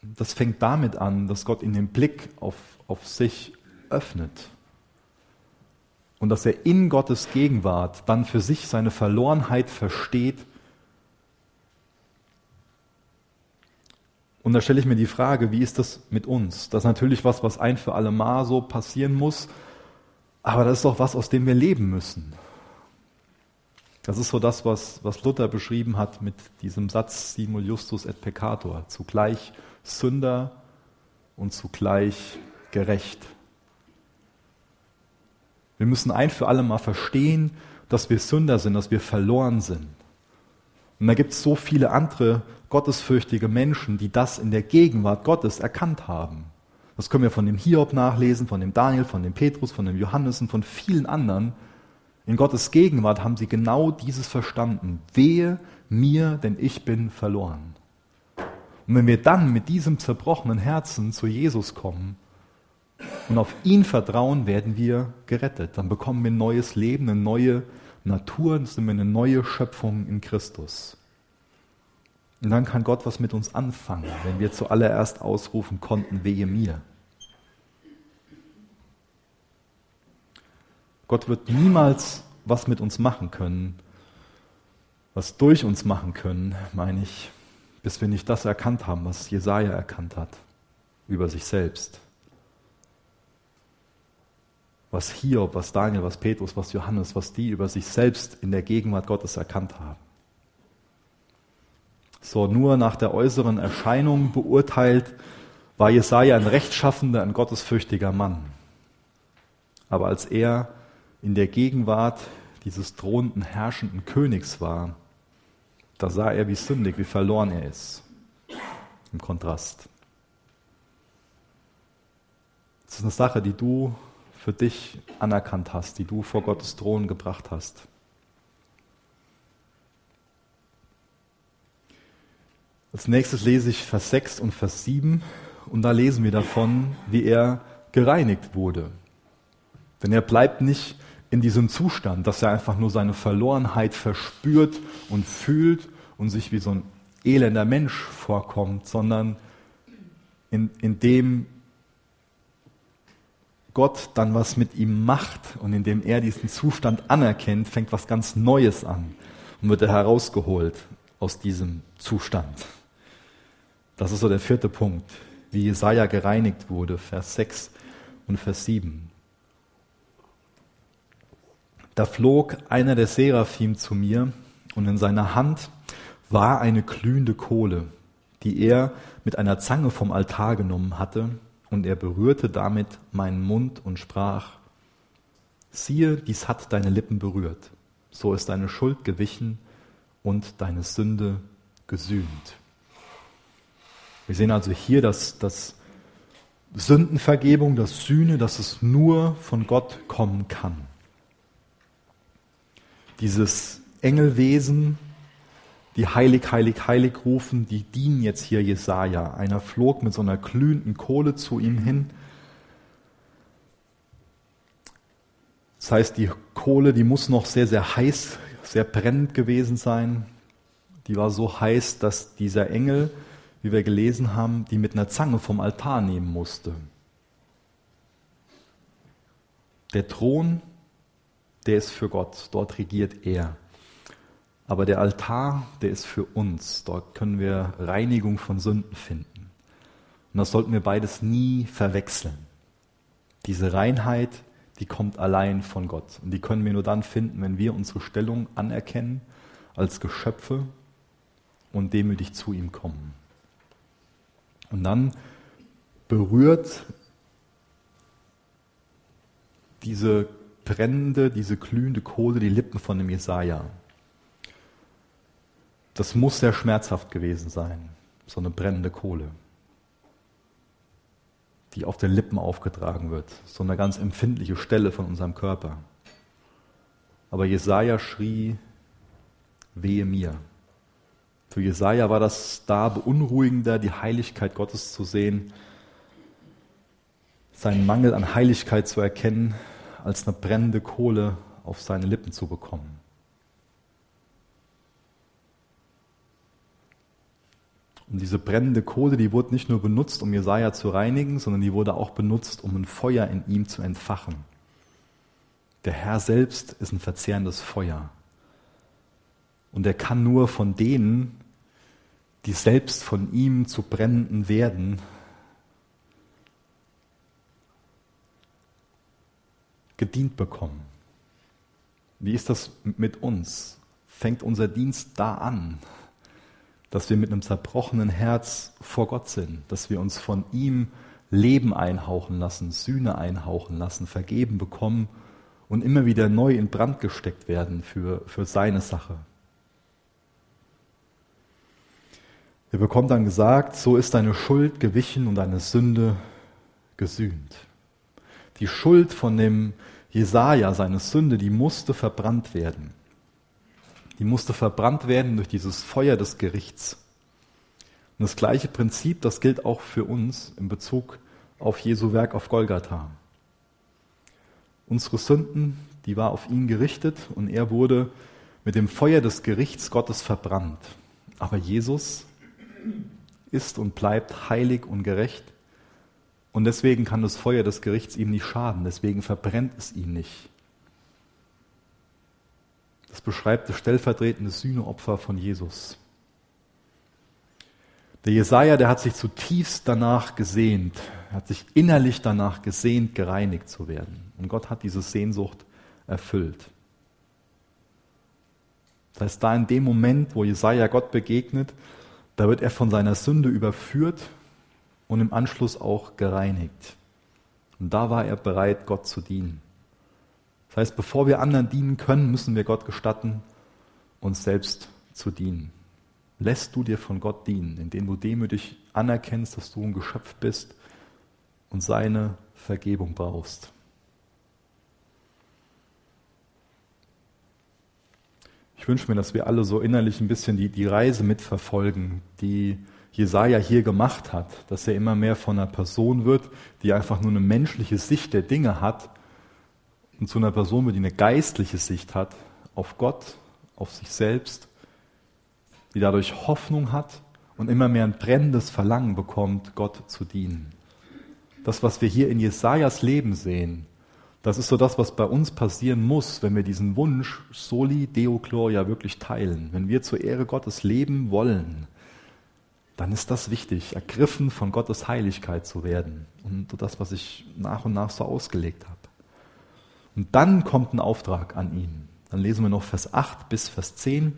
das fängt damit an, dass Gott in den Blick auf, auf sich öffnet. Und dass er in Gottes Gegenwart dann für sich seine Verlorenheit versteht. Und da stelle ich mir die Frage, wie ist das mit uns? Das ist natürlich was, was ein für alle Mal so passieren muss, aber das ist doch was, aus dem wir leben müssen. Das ist so das, was, was Luther beschrieben hat mit diesem Satz Simul Justus et Peccator. Zugleich Sünder und zugleich gerecht. Wir müssen ein für alle Mal verstehen, dass wir Sünder sind, dass wir verloren sind. Und da gibt es so viele andere gottesfürchtige Menschen, die das in der Gegenwart Gottes erkannt haben. Das können wir von dem Hiob nachlesen, von dem Daniel, von dem Petrus, von dem Johannes und von vielen anderen, in Gottes Gegenwart haben sie genau dieses verstanden. Wehe mir, denn ich bin verloren. Und wenn wir dann mit diesem zerbrochenen Herzen zu Jesus kommen und auf ihn vertrauen, werden wir gerettet. Dann bekommen wir ein neues Leben, eine neue Natur, dann sind wir eine neue Schöpfung in Christus. Und dann kann Gott was mit uns anfangen, wenn wir zuallererst ausrufen konnten, wehe mir. Gott wird niemals was mit uns machen können, was durch uns machen können, meine ich, bis wir nicht das erkannt haben, was Jesaja erkannt hat über sich selbst. Was Hiob, was Daniel, was Petrus, was Johannes, was die über sich selbst in der Gegenwart Gottes erkannt haben. So, nur nach der äußeren Erscheinung beurteilt, war Jesaja ein rechtschaffender, ein gottesfürchtiger Mann. Aber als er in der Gegenwart dieses drohenden, herrschenden Königs war, da sah er, wie sündig, wie verloren er ist. Im Kontrast. Das ist eine Sache, die du für dich anerkannt hast, die du vor Gottes Thron gebracht hast. Als nächstes lese ich Vers 6 und Vers 7 und da lesen wir davon, wie er gereinigt wurde. Denn er bleibt nicht in diesem Zustand, dass er einfach nur seine Verlorenheit verspürt und fühlt und sich wie so ein elender Mensch vorkommt, sondern in, in dem Gott dann was mit ihm macht und indem er diesen Zustand anerkennt, fängt was ganz Neues an und wird er herausgeholt aus diesem Zustand. Das ist so der vierte Punkt, wie Jesaja gereinigt wurde, Vers 6 und Vers 7. Da flog einer der Seraphim zu mir und in seiner Hand war eine glühende Kohle, die er mit einer Zange vom Altar genommen hatte, und er berührte damit meinen Mund und sprach, siehe, dies hat deine Lippen berührt, so ist deine Schuld gewichen und deine Sünde gesühnt. Wir sehen also hier, dass, dass Sündenvergebung, dass Sühne, dass es nur von Gott kommen kann dieses Engelwesen, die heilig, heilig, heilig rufen, die dienen jetzt hier Jesaja. Einer flog mit so einer glühenden Kohle zu ihm hin. Das heißt, die Kohle, die muss noch sehr, sehr heiß, sehr brennend gewesen sein. Die war so heiß, dass dieser Engel, wie wir gelesen haben, die mit einer Zange vom Altar nehmen musste. Der Thron der ist für Gott, dort regiert er. Aber der Altar, der ist für uns, dort können wir Reinigung von Sünden finden. Und das sollten wir beides nie verwechseln. Diese Reinheit, die kommt allein von Gott. Und die können wir nur dann finden, wenn wir unsere Stellung anerkennen als Geschöpfe und demütig zu ihm kommen. Und dann berührt diese brennende, diese glühende Kohle die Lippen von dem Jesaja. Das muss sehr schmerzhaft gewesen sein, so eine brennende Kohle, die auf den Lippen aufgetragen wird, so eine ganz empfindliche Stelle von unserem Körper. Aber Jesaja schrie, wehe mir. Für Jesaja war das da beunruhigender, die Heiligkeit Gottes zu sehen, seinen Mangel an Heiligkeit zu erkennen, als eine brennende Kohle auf seine Lippen zu bekommen. Und diese brennende Kohle, die wurde nicht nur benutzt, um Jesaja zu reinigen, sondern die wurde auch benutzt, um ein Feuer in ihm zu entfachen. Der Herr selbst ist ein verzehrendes Feuer. Und er kann nur von denen, die selbst von ihm zu brennenden werden, gedient bekommen. Wie ist das mit uns? fängt unser Dienst da an, dass wir mit einem zerbrochenen Herz vor Gott sind, dass wir uns von ihm Leben einhauchen lassen, Sühne einhauchen lassen, vergeben bekommen und immer wieder neu in Brand gesteckt werden für, für seine Sache. Er bekommt dann gesagt, so ist deine Schuld gewichen und deine Sünde gesühnt. Die Schuld von dem Jesaja, seine Sünde, die musste verbrannt werden. Die musste verbrannt werden durch dieses Feuer des Gerichts. Und das gleiche Prinzip, das gilt auch für uns in Bezug auf Jesu Werk auf Golgatha. Unsere Sünden, die war auf ihn gerichtet und er wurde mit dem Feuer des Gerichts Gottes verbrannt. Aber Jesus ist und bleibt heilig und gerecht und deswegen kann das Feuer des Gerichts ihm nicht schaden, deswegen verbrennt es ihn nicht. Das beschreibt das stellvertretende Sühneopfer von Jesus. Der Jesaja, der hat sich zutiefst danach gesehnt, er hat sich innerlich danach gesehnt, gereinigt zu werden. Und Gott hat diese Sehnsucht erfüllt. Das heißt, da in dem Moment, wo Jesaja Gott begegnet, da wird er von seiner Sünde überführt und im Anschluss auch gereinigt. Und da war er bereit, Gott zu dienen. Das heißt, bevor wir anderen dienen können, müssen wir Gott gestatten, uns selbst zu dienen. Lässt du dir von Gott dienen, indem du demütig anerkennst, dass du ein Geschöpf bist und seine Vergebung brauchst. Ich wünsche mir, dass wir alle so innerlich ein bisschen die, die Reise mitverfolgen, die Jesaja hier gemacht hat, dass er immer mehr von einer Person wird, die einfach nur eine menschliche Sicht der Dinge hat und zu einer Person wird, die eine geistliche Sicht hat auf Gott, auf sich selbst, die dadurch Hoffnung hat und immer mehr ein brennendes Verlangen bekommt, Gott zu dienen. Das, was wir hier in Jesajas Leben sehen, das ist so das, was bei uns passieren muss, wenn wir diesen Wunsch Soli Deo Gloria wirklich teilen. Wenn wir zur Ehre Gottes leben wollen, dann ist das wichtig, ergriffen von Gottes Heiligkeit zu werden. Und das, was ich nach und nach so ausgelegt habe. Und dann kommt ein Auftrag an ihn. Dann lesen wir noch Vers 8 bis Vers 10.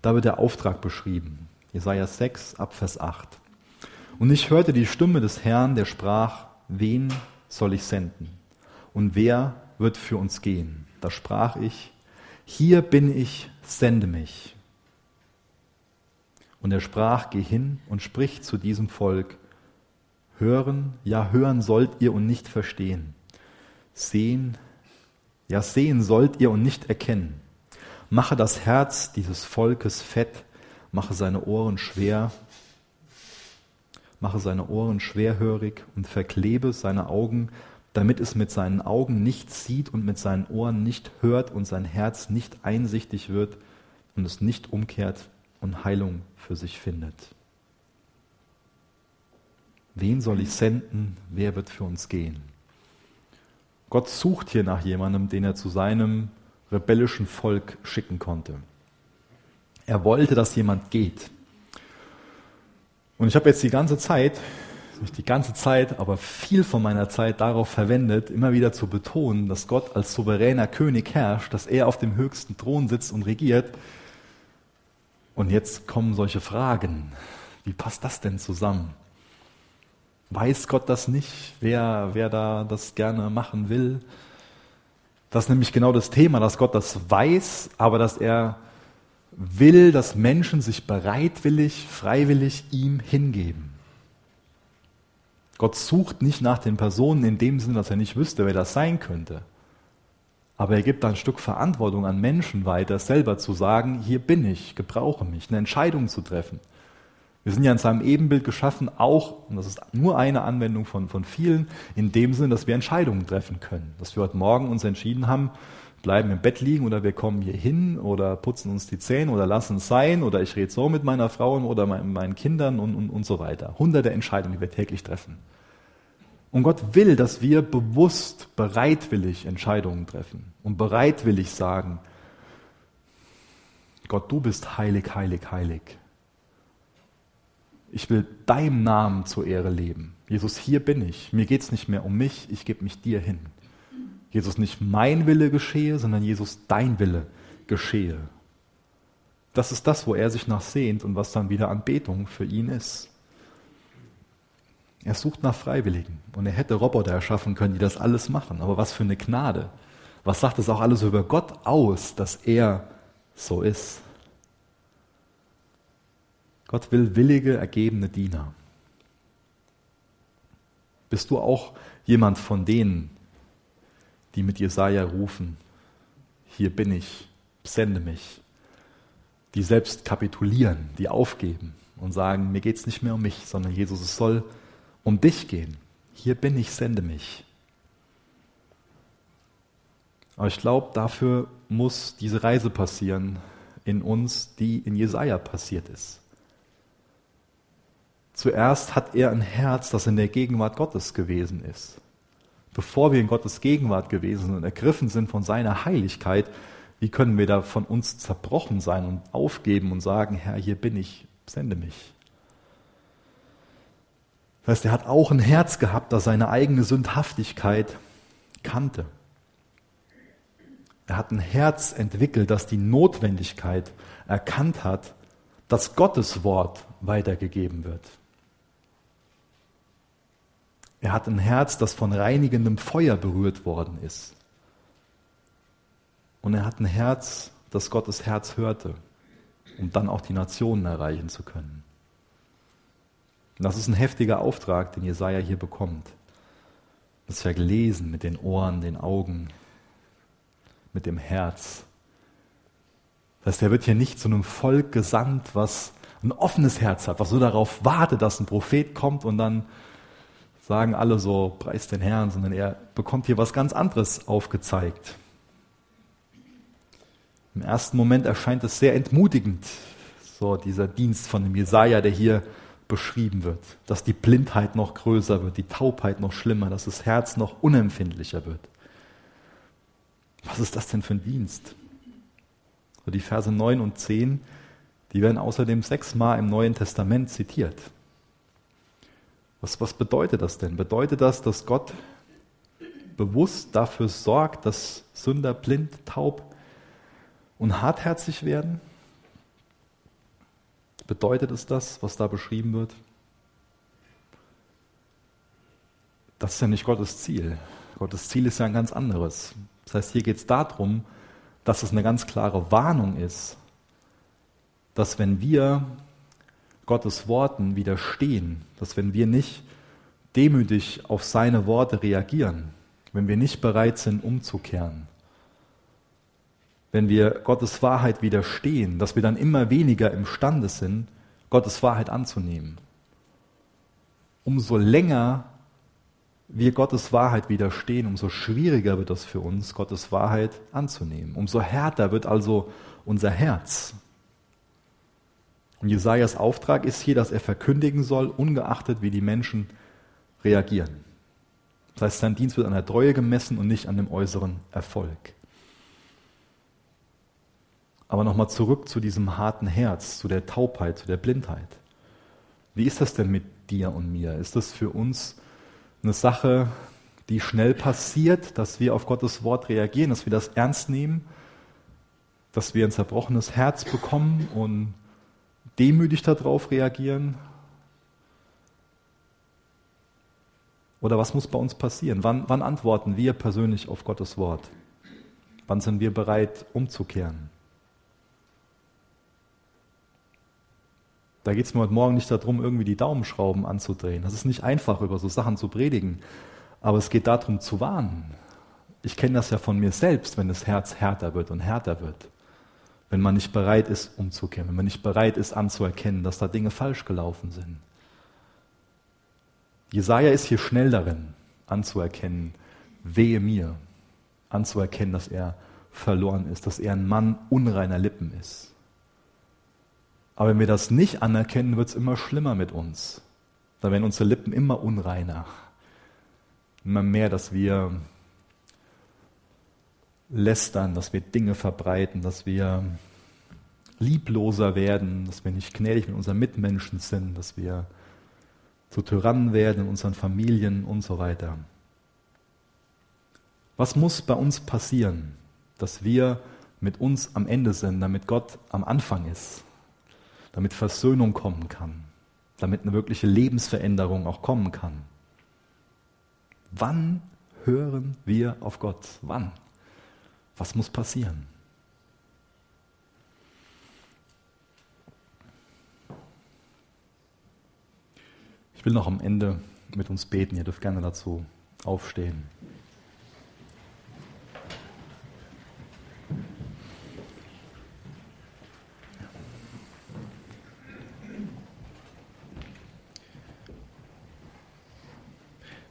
Da wird der Auftrag beschrieben. Jesaja 6 ab Vers 8. Und ich hörte die Stimme des Herrn, der sprach, wen soll ich senden? Und wer wird für uns gehen? Da sprach ich, hier bin ich, sende mich. Und er sprach, geh hin und sprich zu diesem Volk. Hören, ja hören sollt ihr und nicht verstehen. Sehen, ja sehen sollt ihr und nicht erkennen. Mache das Herz dieses Volkes fett, mache seine Ohren schwer, mache seine Ohren schwerhörig und verklebe seine Augen, damit es mit seinen Augen nicht sieht und mit seinen Ohren nicht hört und sein Herz nicht einsichtig wird und es nicht umkehrt und Heilung für sich findet. Wen soll ich senden? Wer wird für uns gehen? Gott sucht hier nach jemandem, den er zu seinem rebellischen Volk schicken konnte. Er wollte, dass jemand geht. Und ich habe jetzt die ganze Zeit, nicht die ganze Zeit, aber viel von meiner Zeit darauf verwendet, immer wieder zu betonen, dass Gott als souveräner König herrscht, dass er auf dem höchsten Thron sitzt und regiert und jetzt kommen solche Fragen. Wie passt das denn zusammen? Weiß Gott das nicht, wer, wer da das gerne machen will? Das ist nämlich genau das Thema, dass Gott das weiß, aber dass er will, dass Menschen sich bereitwillig, freiwillig ihm hingeben. Gott sucht nicht nach den Personen in dem Sinne, dass er nicht wüsste, wer das sein könnte. Aber er gibt ein Stück Verantwortung an Menschen weiter, selber zu sagen, hier bin ich, gebrauche mich, eine Entscheidung zu treffen. Wir sind ja in seinem Ebenbild geschaffen, auch, und das ist nur eine Anwendung von, von vielen, in dem Sinne, dass wir Entscheidungen treffen können. Dass wir heute Morgen uns entschieden haben, bleiben im Bett liegen oder wir kommen hier hin oder putzen uns die Zähne oder lassen es sein oder ich rede so mit meiner Frau oder meinen Kindern und, und, und so weiter. Hunderte Entscheidungen, die wir täglich treffen. Und Gott will, dass wir bewusst, bereitwillig Entscheidungen treffen und bereitwillig sagen, Gott, du bist heilig, heilig, heilig. Ich will deinem Namen zur Ehre leben. Jesus, hier bin ich. Mir geht es nicht mehr um mich, ich gebe mich dir hin. Jesus, nicht mein Wille geschehe, sondern Jesus, dein Wille geschehe. Das ist das, wo er sich nach sehnt und was dann wieder Anbetung für ihn ist. Er sucht nach Freiwilligen und er hätte Roboter erschaffen können, die das alles machen. Aber was für eine Gnade. Was sagt es auch alles über Gott aus, dass er so ist? Gott will willige, ergebene Diener. Bist du auch jemand von denen, die mit Jesaja rufen: Hier bin ich, sende mich? Die selbst kapitulieren, die aufgeben und sagen: Mir geht es nicht mehr um mich, sondern Jesus, es soll um dich gehen. Hier bin ich, sende mich. Aber ich glaube, dafür muss diese Reise passieren in uns, die in Jesaja passiert ist. Zuerst hat er ein Herz, das in der Gegenwart Gottes gewesen ist. Bevor wir in Gottes Gegenwart gewesen und ergriffen sind von seiner Heiligkeit, wie können wir da von uns zerbrochen sein und aufgeben und sagen, Herr, hier bin ich, sende mich. Das heißt, er hat auch ein Herz gehabt, das seine eigene Sündhaftigkeit kannte. Er hat ein Herz entwickelt, das die Notwendigkeit erkannt hat, dass Gottes Wort weitergegeben wird. Er hat ein Herz, das von reinigendem Feuer berührt worden ist. Und er hat ein Herz, das Gottes Herz hörte, um dann auch die Nationen erreichen zu können. Und das ist ein heftiger Auftrag, den Jesaja hier bekommt. Das ist ja gelesen mit den Ohren, den Augen, mit dem Herz. Das heißt, er wird hier nicht zu einem Volk gesandt, was ein offenes Herz hat, was so darauf wartet, dass ein Prophet kommt und dann sagen alle so, preis den Herrn, sondern er bekommt hier was ganz anderes aufgezeigt. Im ersten Moment erscheint es sehr entmutigend, so dieser Dienst von dem Jesaja, der hier beschrieben wird, dass die Blindheit noch größer wird, die Taubheit noch schlimmer, dass das Herz noch unempfindlicher wird. Was ist das denn für ein Dienst? So die Verse 9 und 10, die werden außerdem sechsmal im Neuen Testament zitiert. Was, was bedeutet das denn? Bedeutet das, dass Gott bewusst dafür sorgt, dass Sünder blind, taub und hartherzig werden? Bedeutet es das, was da beschrieben wird? Das ist ja nicht Gottes Ziel. Gottes Ziel ist ja ein ganz anderes. Das heißt, hier geht es darum, dass es eine ganz klare Warnung ist, dass wenn wir Gottes Worten widerstehen, dass wenn wir nicht demütig auf seine Worte reagieren, wenn wir nicht bereit sind, umzukehren, wenn wir Gottes Wahrheit widerstehen, dass wir dann immer weniger imstande sind, Gottes Wahrheit anzunehmen. Umso länger wir Gottes Wahrheit widerstehen, umso schwieriger wird es für uns, Gottes Wahrheit anzunehmen. Umso härter wird also unser Herz. Und Jesajas Auftrag ist hier, dass er verkündigen soll, ungeachtet wie die Menschen reagieren. Das heißt, sein Dienst wird an der Treue gemessen und nicht an dem äußeren Erfolg. Aber nochmal zurück zu diesem harten Herz, zu der Taubheit, zu der Blindheit. Wie ist das denn mit dir und mir? Ist das für uns eine Sache, die schnell passiert, dass wir auf Gottes Wort reagieren, dass wir das ernst nehmen, dass wir ein zerbrochenes Herz bekommen und demütig darauf reagieren? Oder was muss bei uns passieren? Wann, wann antworten wir persönlich auf Gottes Wort? Wann sind wir bereit, umzukehren? Da geht es mir heute Morgen nicht darum, irgendwie die Daumenschrauben anzudrehen. Das ist nicht einfach, über so Sachen zu predigen. Aber es geht darum zu warnen. Ich kenne das ja von mir selbst, wenn das Herz härter wird und härter wird. Wenn man nicht bereit ist, umzukehren, wenn man nicht bereit ist, anzuerkennen, dass da Dinge falsch gelaufen sind. Jesaja ist hier schnell darin, anzuerkennen, wehe mir, anzuerkennen, dass er verloren ist, dass er ein Mann unreiner Lippen ist. Aber wenn wir das nicht anerkennen, wird es immer schlimmer mit uns. Da werden unsere Lippen immer unreiner. Immer mehr, dass wir lästern, dass wir Dinge verbreiten, dass wir liebloser werden, dass wir nicht gnädig mit unseren Mitmenschen sind, dass wir zu Tyrannen werden in unseren Familien und so weiter. Was muss bei uns passieren, dass wir mit uns am Ende sind, damit Gott am Anfang ist, damit Versöhnung kommen kann, damit eine wirkliche Lebensveränderung auch kommen kann. Wann hören wir auf Gott? Wann? Was muss passieren? Ich will noch am Ende mit uns beten. Ihr dürft gerne dazu aufstehen.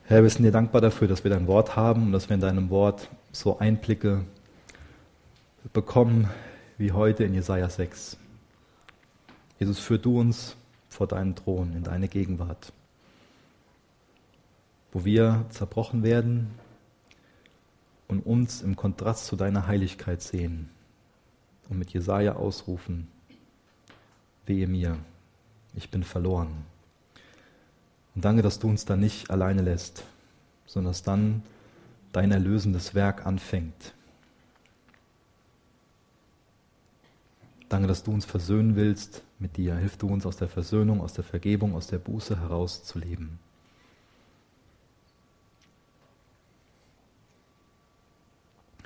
Herr, wir sind dir dankbar dafür, dass wir dein Wort haben und dass wir in deinem Wort so Einblicke bekommen wie heute in Jesaja 6. Jesus, führ du uns vor deinen Thron, in deine Gegenwart, wo wir zerbrochen werden und uns im Kontrast zu deiner Heiligkeit sehen und mit Jesaja ausrufen: Wehe mir, ich bin verloren. Und danke, dass du uns da nicht alleine lässt, sondern dass dann dein erlösendes Werk anfängt. Danke, dass du uns versöhnen willst mit dir. Hilf du uns aus der Versöhnung, aus der Vergebung, aus der Buße herauszuleben.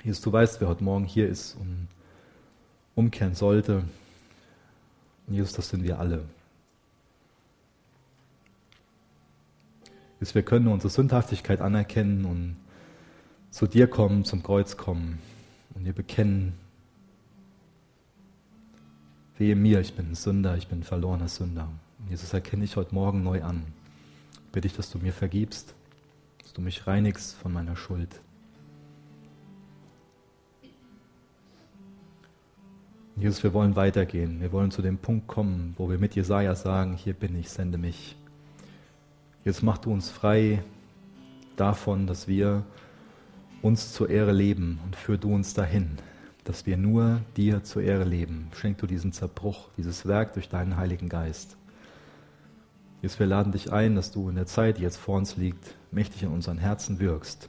Jesus, du weißt, wer heute Morgen hier ist und umkehren sollte. Und Jesus, das sind wir alle. ist, wir können unsere Sündhaftigkeit anerkennen und zu dir kommen, zum Kreuz kommen und dir bekennen, wehe mir, ich bin ein Sünder, ich bin ein verlorener Sünder. Jesus erkenne ich heute Morgen neu an. Bitte ich, dass du mir vergibst, dass du mich reinigst von meiner Schuld. Jesus, wir wollen weitergehen. Wir wollen zu dem Punkt kommen, wo wir mit Jesaja sagen: Hier bin ich, sende mich. Jetzt mach du uns frei davon, dass wir uns zur Ehre leben und führ du uns dahin, dass wir nur dir zur Ehre leben. Schenk du diesen Zerbruch, dieses Werk durch deinen Heiligen Geist. Jesus, wir laden dich ein, dass du in der Zeit, die jetzt vor uns liegt, mächtig in unseren Herzen wirkst.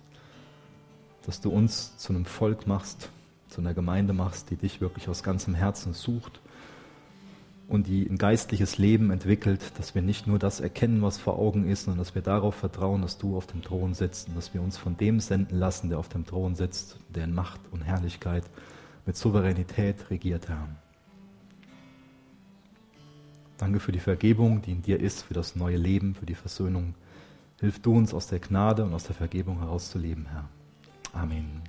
Dass du uns zu einem Volk machst, zu einer Gemeinde machst, die dich wirklich aus ganzem Herzen sucht und die ein geistliches Leben entwickelt, dass wir nicht nur das erkennen, was vor Augen ist, sondern dass wir darauf vertrauen, dass du auf dem Thron sitzt und dass wir uns von dem senden lassen, der auf dem Thron sitzt, der in Macht und Herrlichkeit mit Souveränität regiert, Herr. Danke für die Vergebung, die in dir ist, für das neue Leben, für die Versöhnung. Hilf du uns aus der Gnade und aus der Vergebung herauszuleben, Herr. Amen.